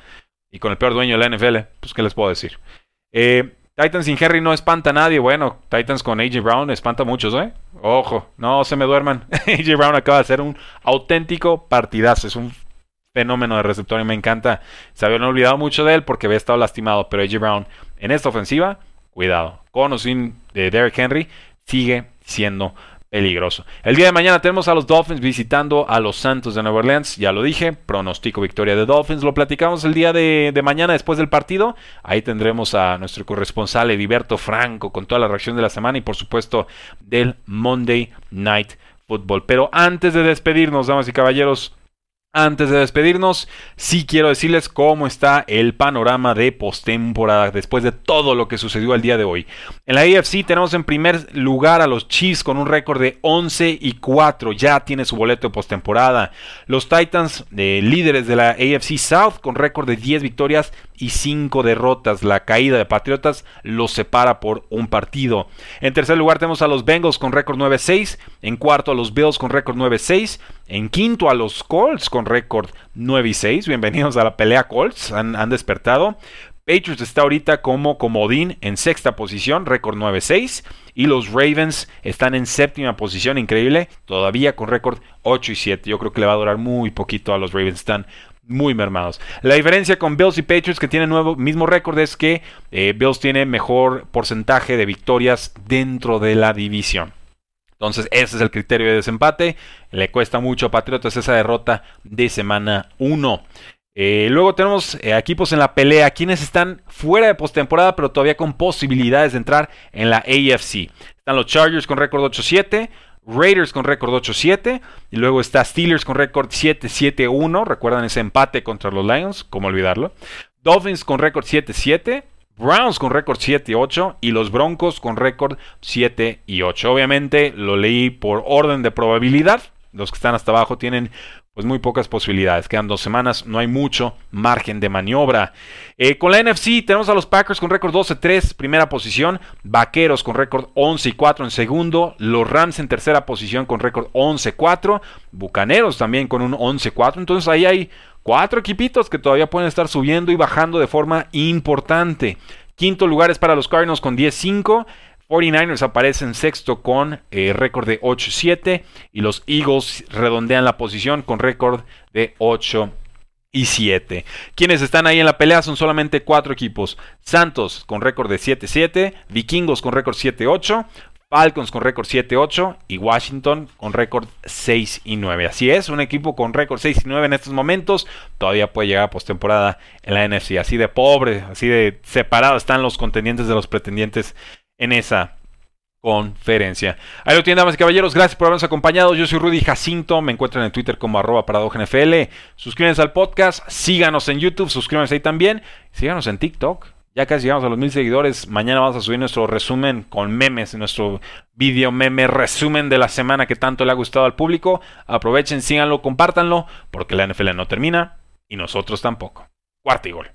y con el peor dueño de la NFL. Pues qué les puedo decir. Eh, Titans sin Henry no espanta a nadie. Bueno, Titans con AJ Brown espanta a muchos, ¿eh? Ojo, no se me duerman. AJ Brown acaba de ser un auténtico partidazo. Es un fenómeno de receptor y me encanta. Se habían olvidado mucho de él porque había estado lastimado. Pero AJ Brown en esta ofensiva, cuidado. Con o sin de Derrick Henry, sigue siendo peligroso. El día de mañana tenemos a los Dolphins visitando a los Santos de Nueva Orleans. Ya lo dije, pronóstico victoria de Dolphins. Lo platicamos el día de, mañana después del partido. Ahí tendremos a nuestro corresponsal Ediberto Franco con toda la reacción de la semana y por supuesto del Monday Night Football. Pero antes de despedirnos, damas y caballeros, antes de despedirnos, sí quiero decirles cómo está el panorama de postemporada después de todo lo que sucedió el día de hoy. En la AFC tenemos en primer lugar a los Chiefs con un récord de 11 y 4, ya tiene su boleto de postemporada. Los Titans, líderes de la AFC South, con récord de 10 victorias y 5 derrotas. La caída de Patriotas los separa por un partido. En tercer lugar tenemos a los Bengals con récord 9-6, en cuarto a los Bills con récord 9-6. En quinto a los Colts con récord 9 y 6. Bienvenidos a la pelea Colts. Han, despertado. Patriots está ahorita como comodín en sexta posición, récord 9-6. Y los Ravens están en séptima posición, increíble, todavía con récord 8 y 7. Yo creo que le va a durar muy poquito a los Ravens, están muy mermados. La diferencia con Bills y Patriots, que tienen nuevo mismo récord, es que eh, Bills tiene mejor porcentaje de victorias dentro de la división. Entonces, ese es el criterio de desempate. Le cuesta mucho a Patriotas esa derrota de semana 1. Eh, luego tenemos eh, equipos en la pelea, quienes están fuera de postemporada, pero todavía con posibilidades de entrar en la AFC. Están los Chargers con récord 8-7, Raiders con récord 8-7, y luego está Steelers con récord 7-7-1. Recuerdan ese empate contra los Lions, cómo olvidarlo. Dolphins con récord 7-7, Browns con récord 7 y 8 y los Broncos con récord 7 y 8. Obviamente lo leí por orden de probabilidad. Los que están hasta abajo tienen pues muy pocas posibilidades. Quedan dos semanas, no hay mucho margen de maniobra. Eh, con la NFC tenemos a los Packers con récord 12-3, primera posición. Vaqueros con récord 11 y 4 en segundo. Los Rams en tercera posición con récord 11-4. Bucaneros también con un 11-4. Entonces ahí hay Cuatro equipitos que todavía pueden estar subiendo y bajando de forma importante. Quinto lugar es para los Cardinals con 10-5. 49ers aparecen sexto con eh, récord de 8-7 y los Eagles redondean la posición con récord de 8 y 7. Quienes están ahí en la pelea son solamente cuatro equipos. Santos con récord de 7-7, Vikingos con récord 7-8, Falcons con récord 7-8 y Washington con récord 6 9. Así es, un equipo con récord 6 9 en estos momentos todavía puede llegar a postemporada en la NFC. Así de pobre, así de separado están los contendientes de los pretendientes en esa conferencia. Ahí lo tienen, damas y caballeros. Gracias por habernos acompañado. Yo soy Rudy Jacinto. Me encuentran en Twitter como arroba NFL. Suscríbanse al podcast. Síganos en YouTube. Suscríbanse ahí también. Síganos en TikTok. Ya casi llegamos a los mil seguidores. Mañana vamos a subir nuestro resumen con memes, nuestro video meme resumen de la semana que tanto le ha gustado al público. Aprovechen, síganlo, compártanlo, porque la NFL no termina y nosotros tampoco. Cuarto y gol.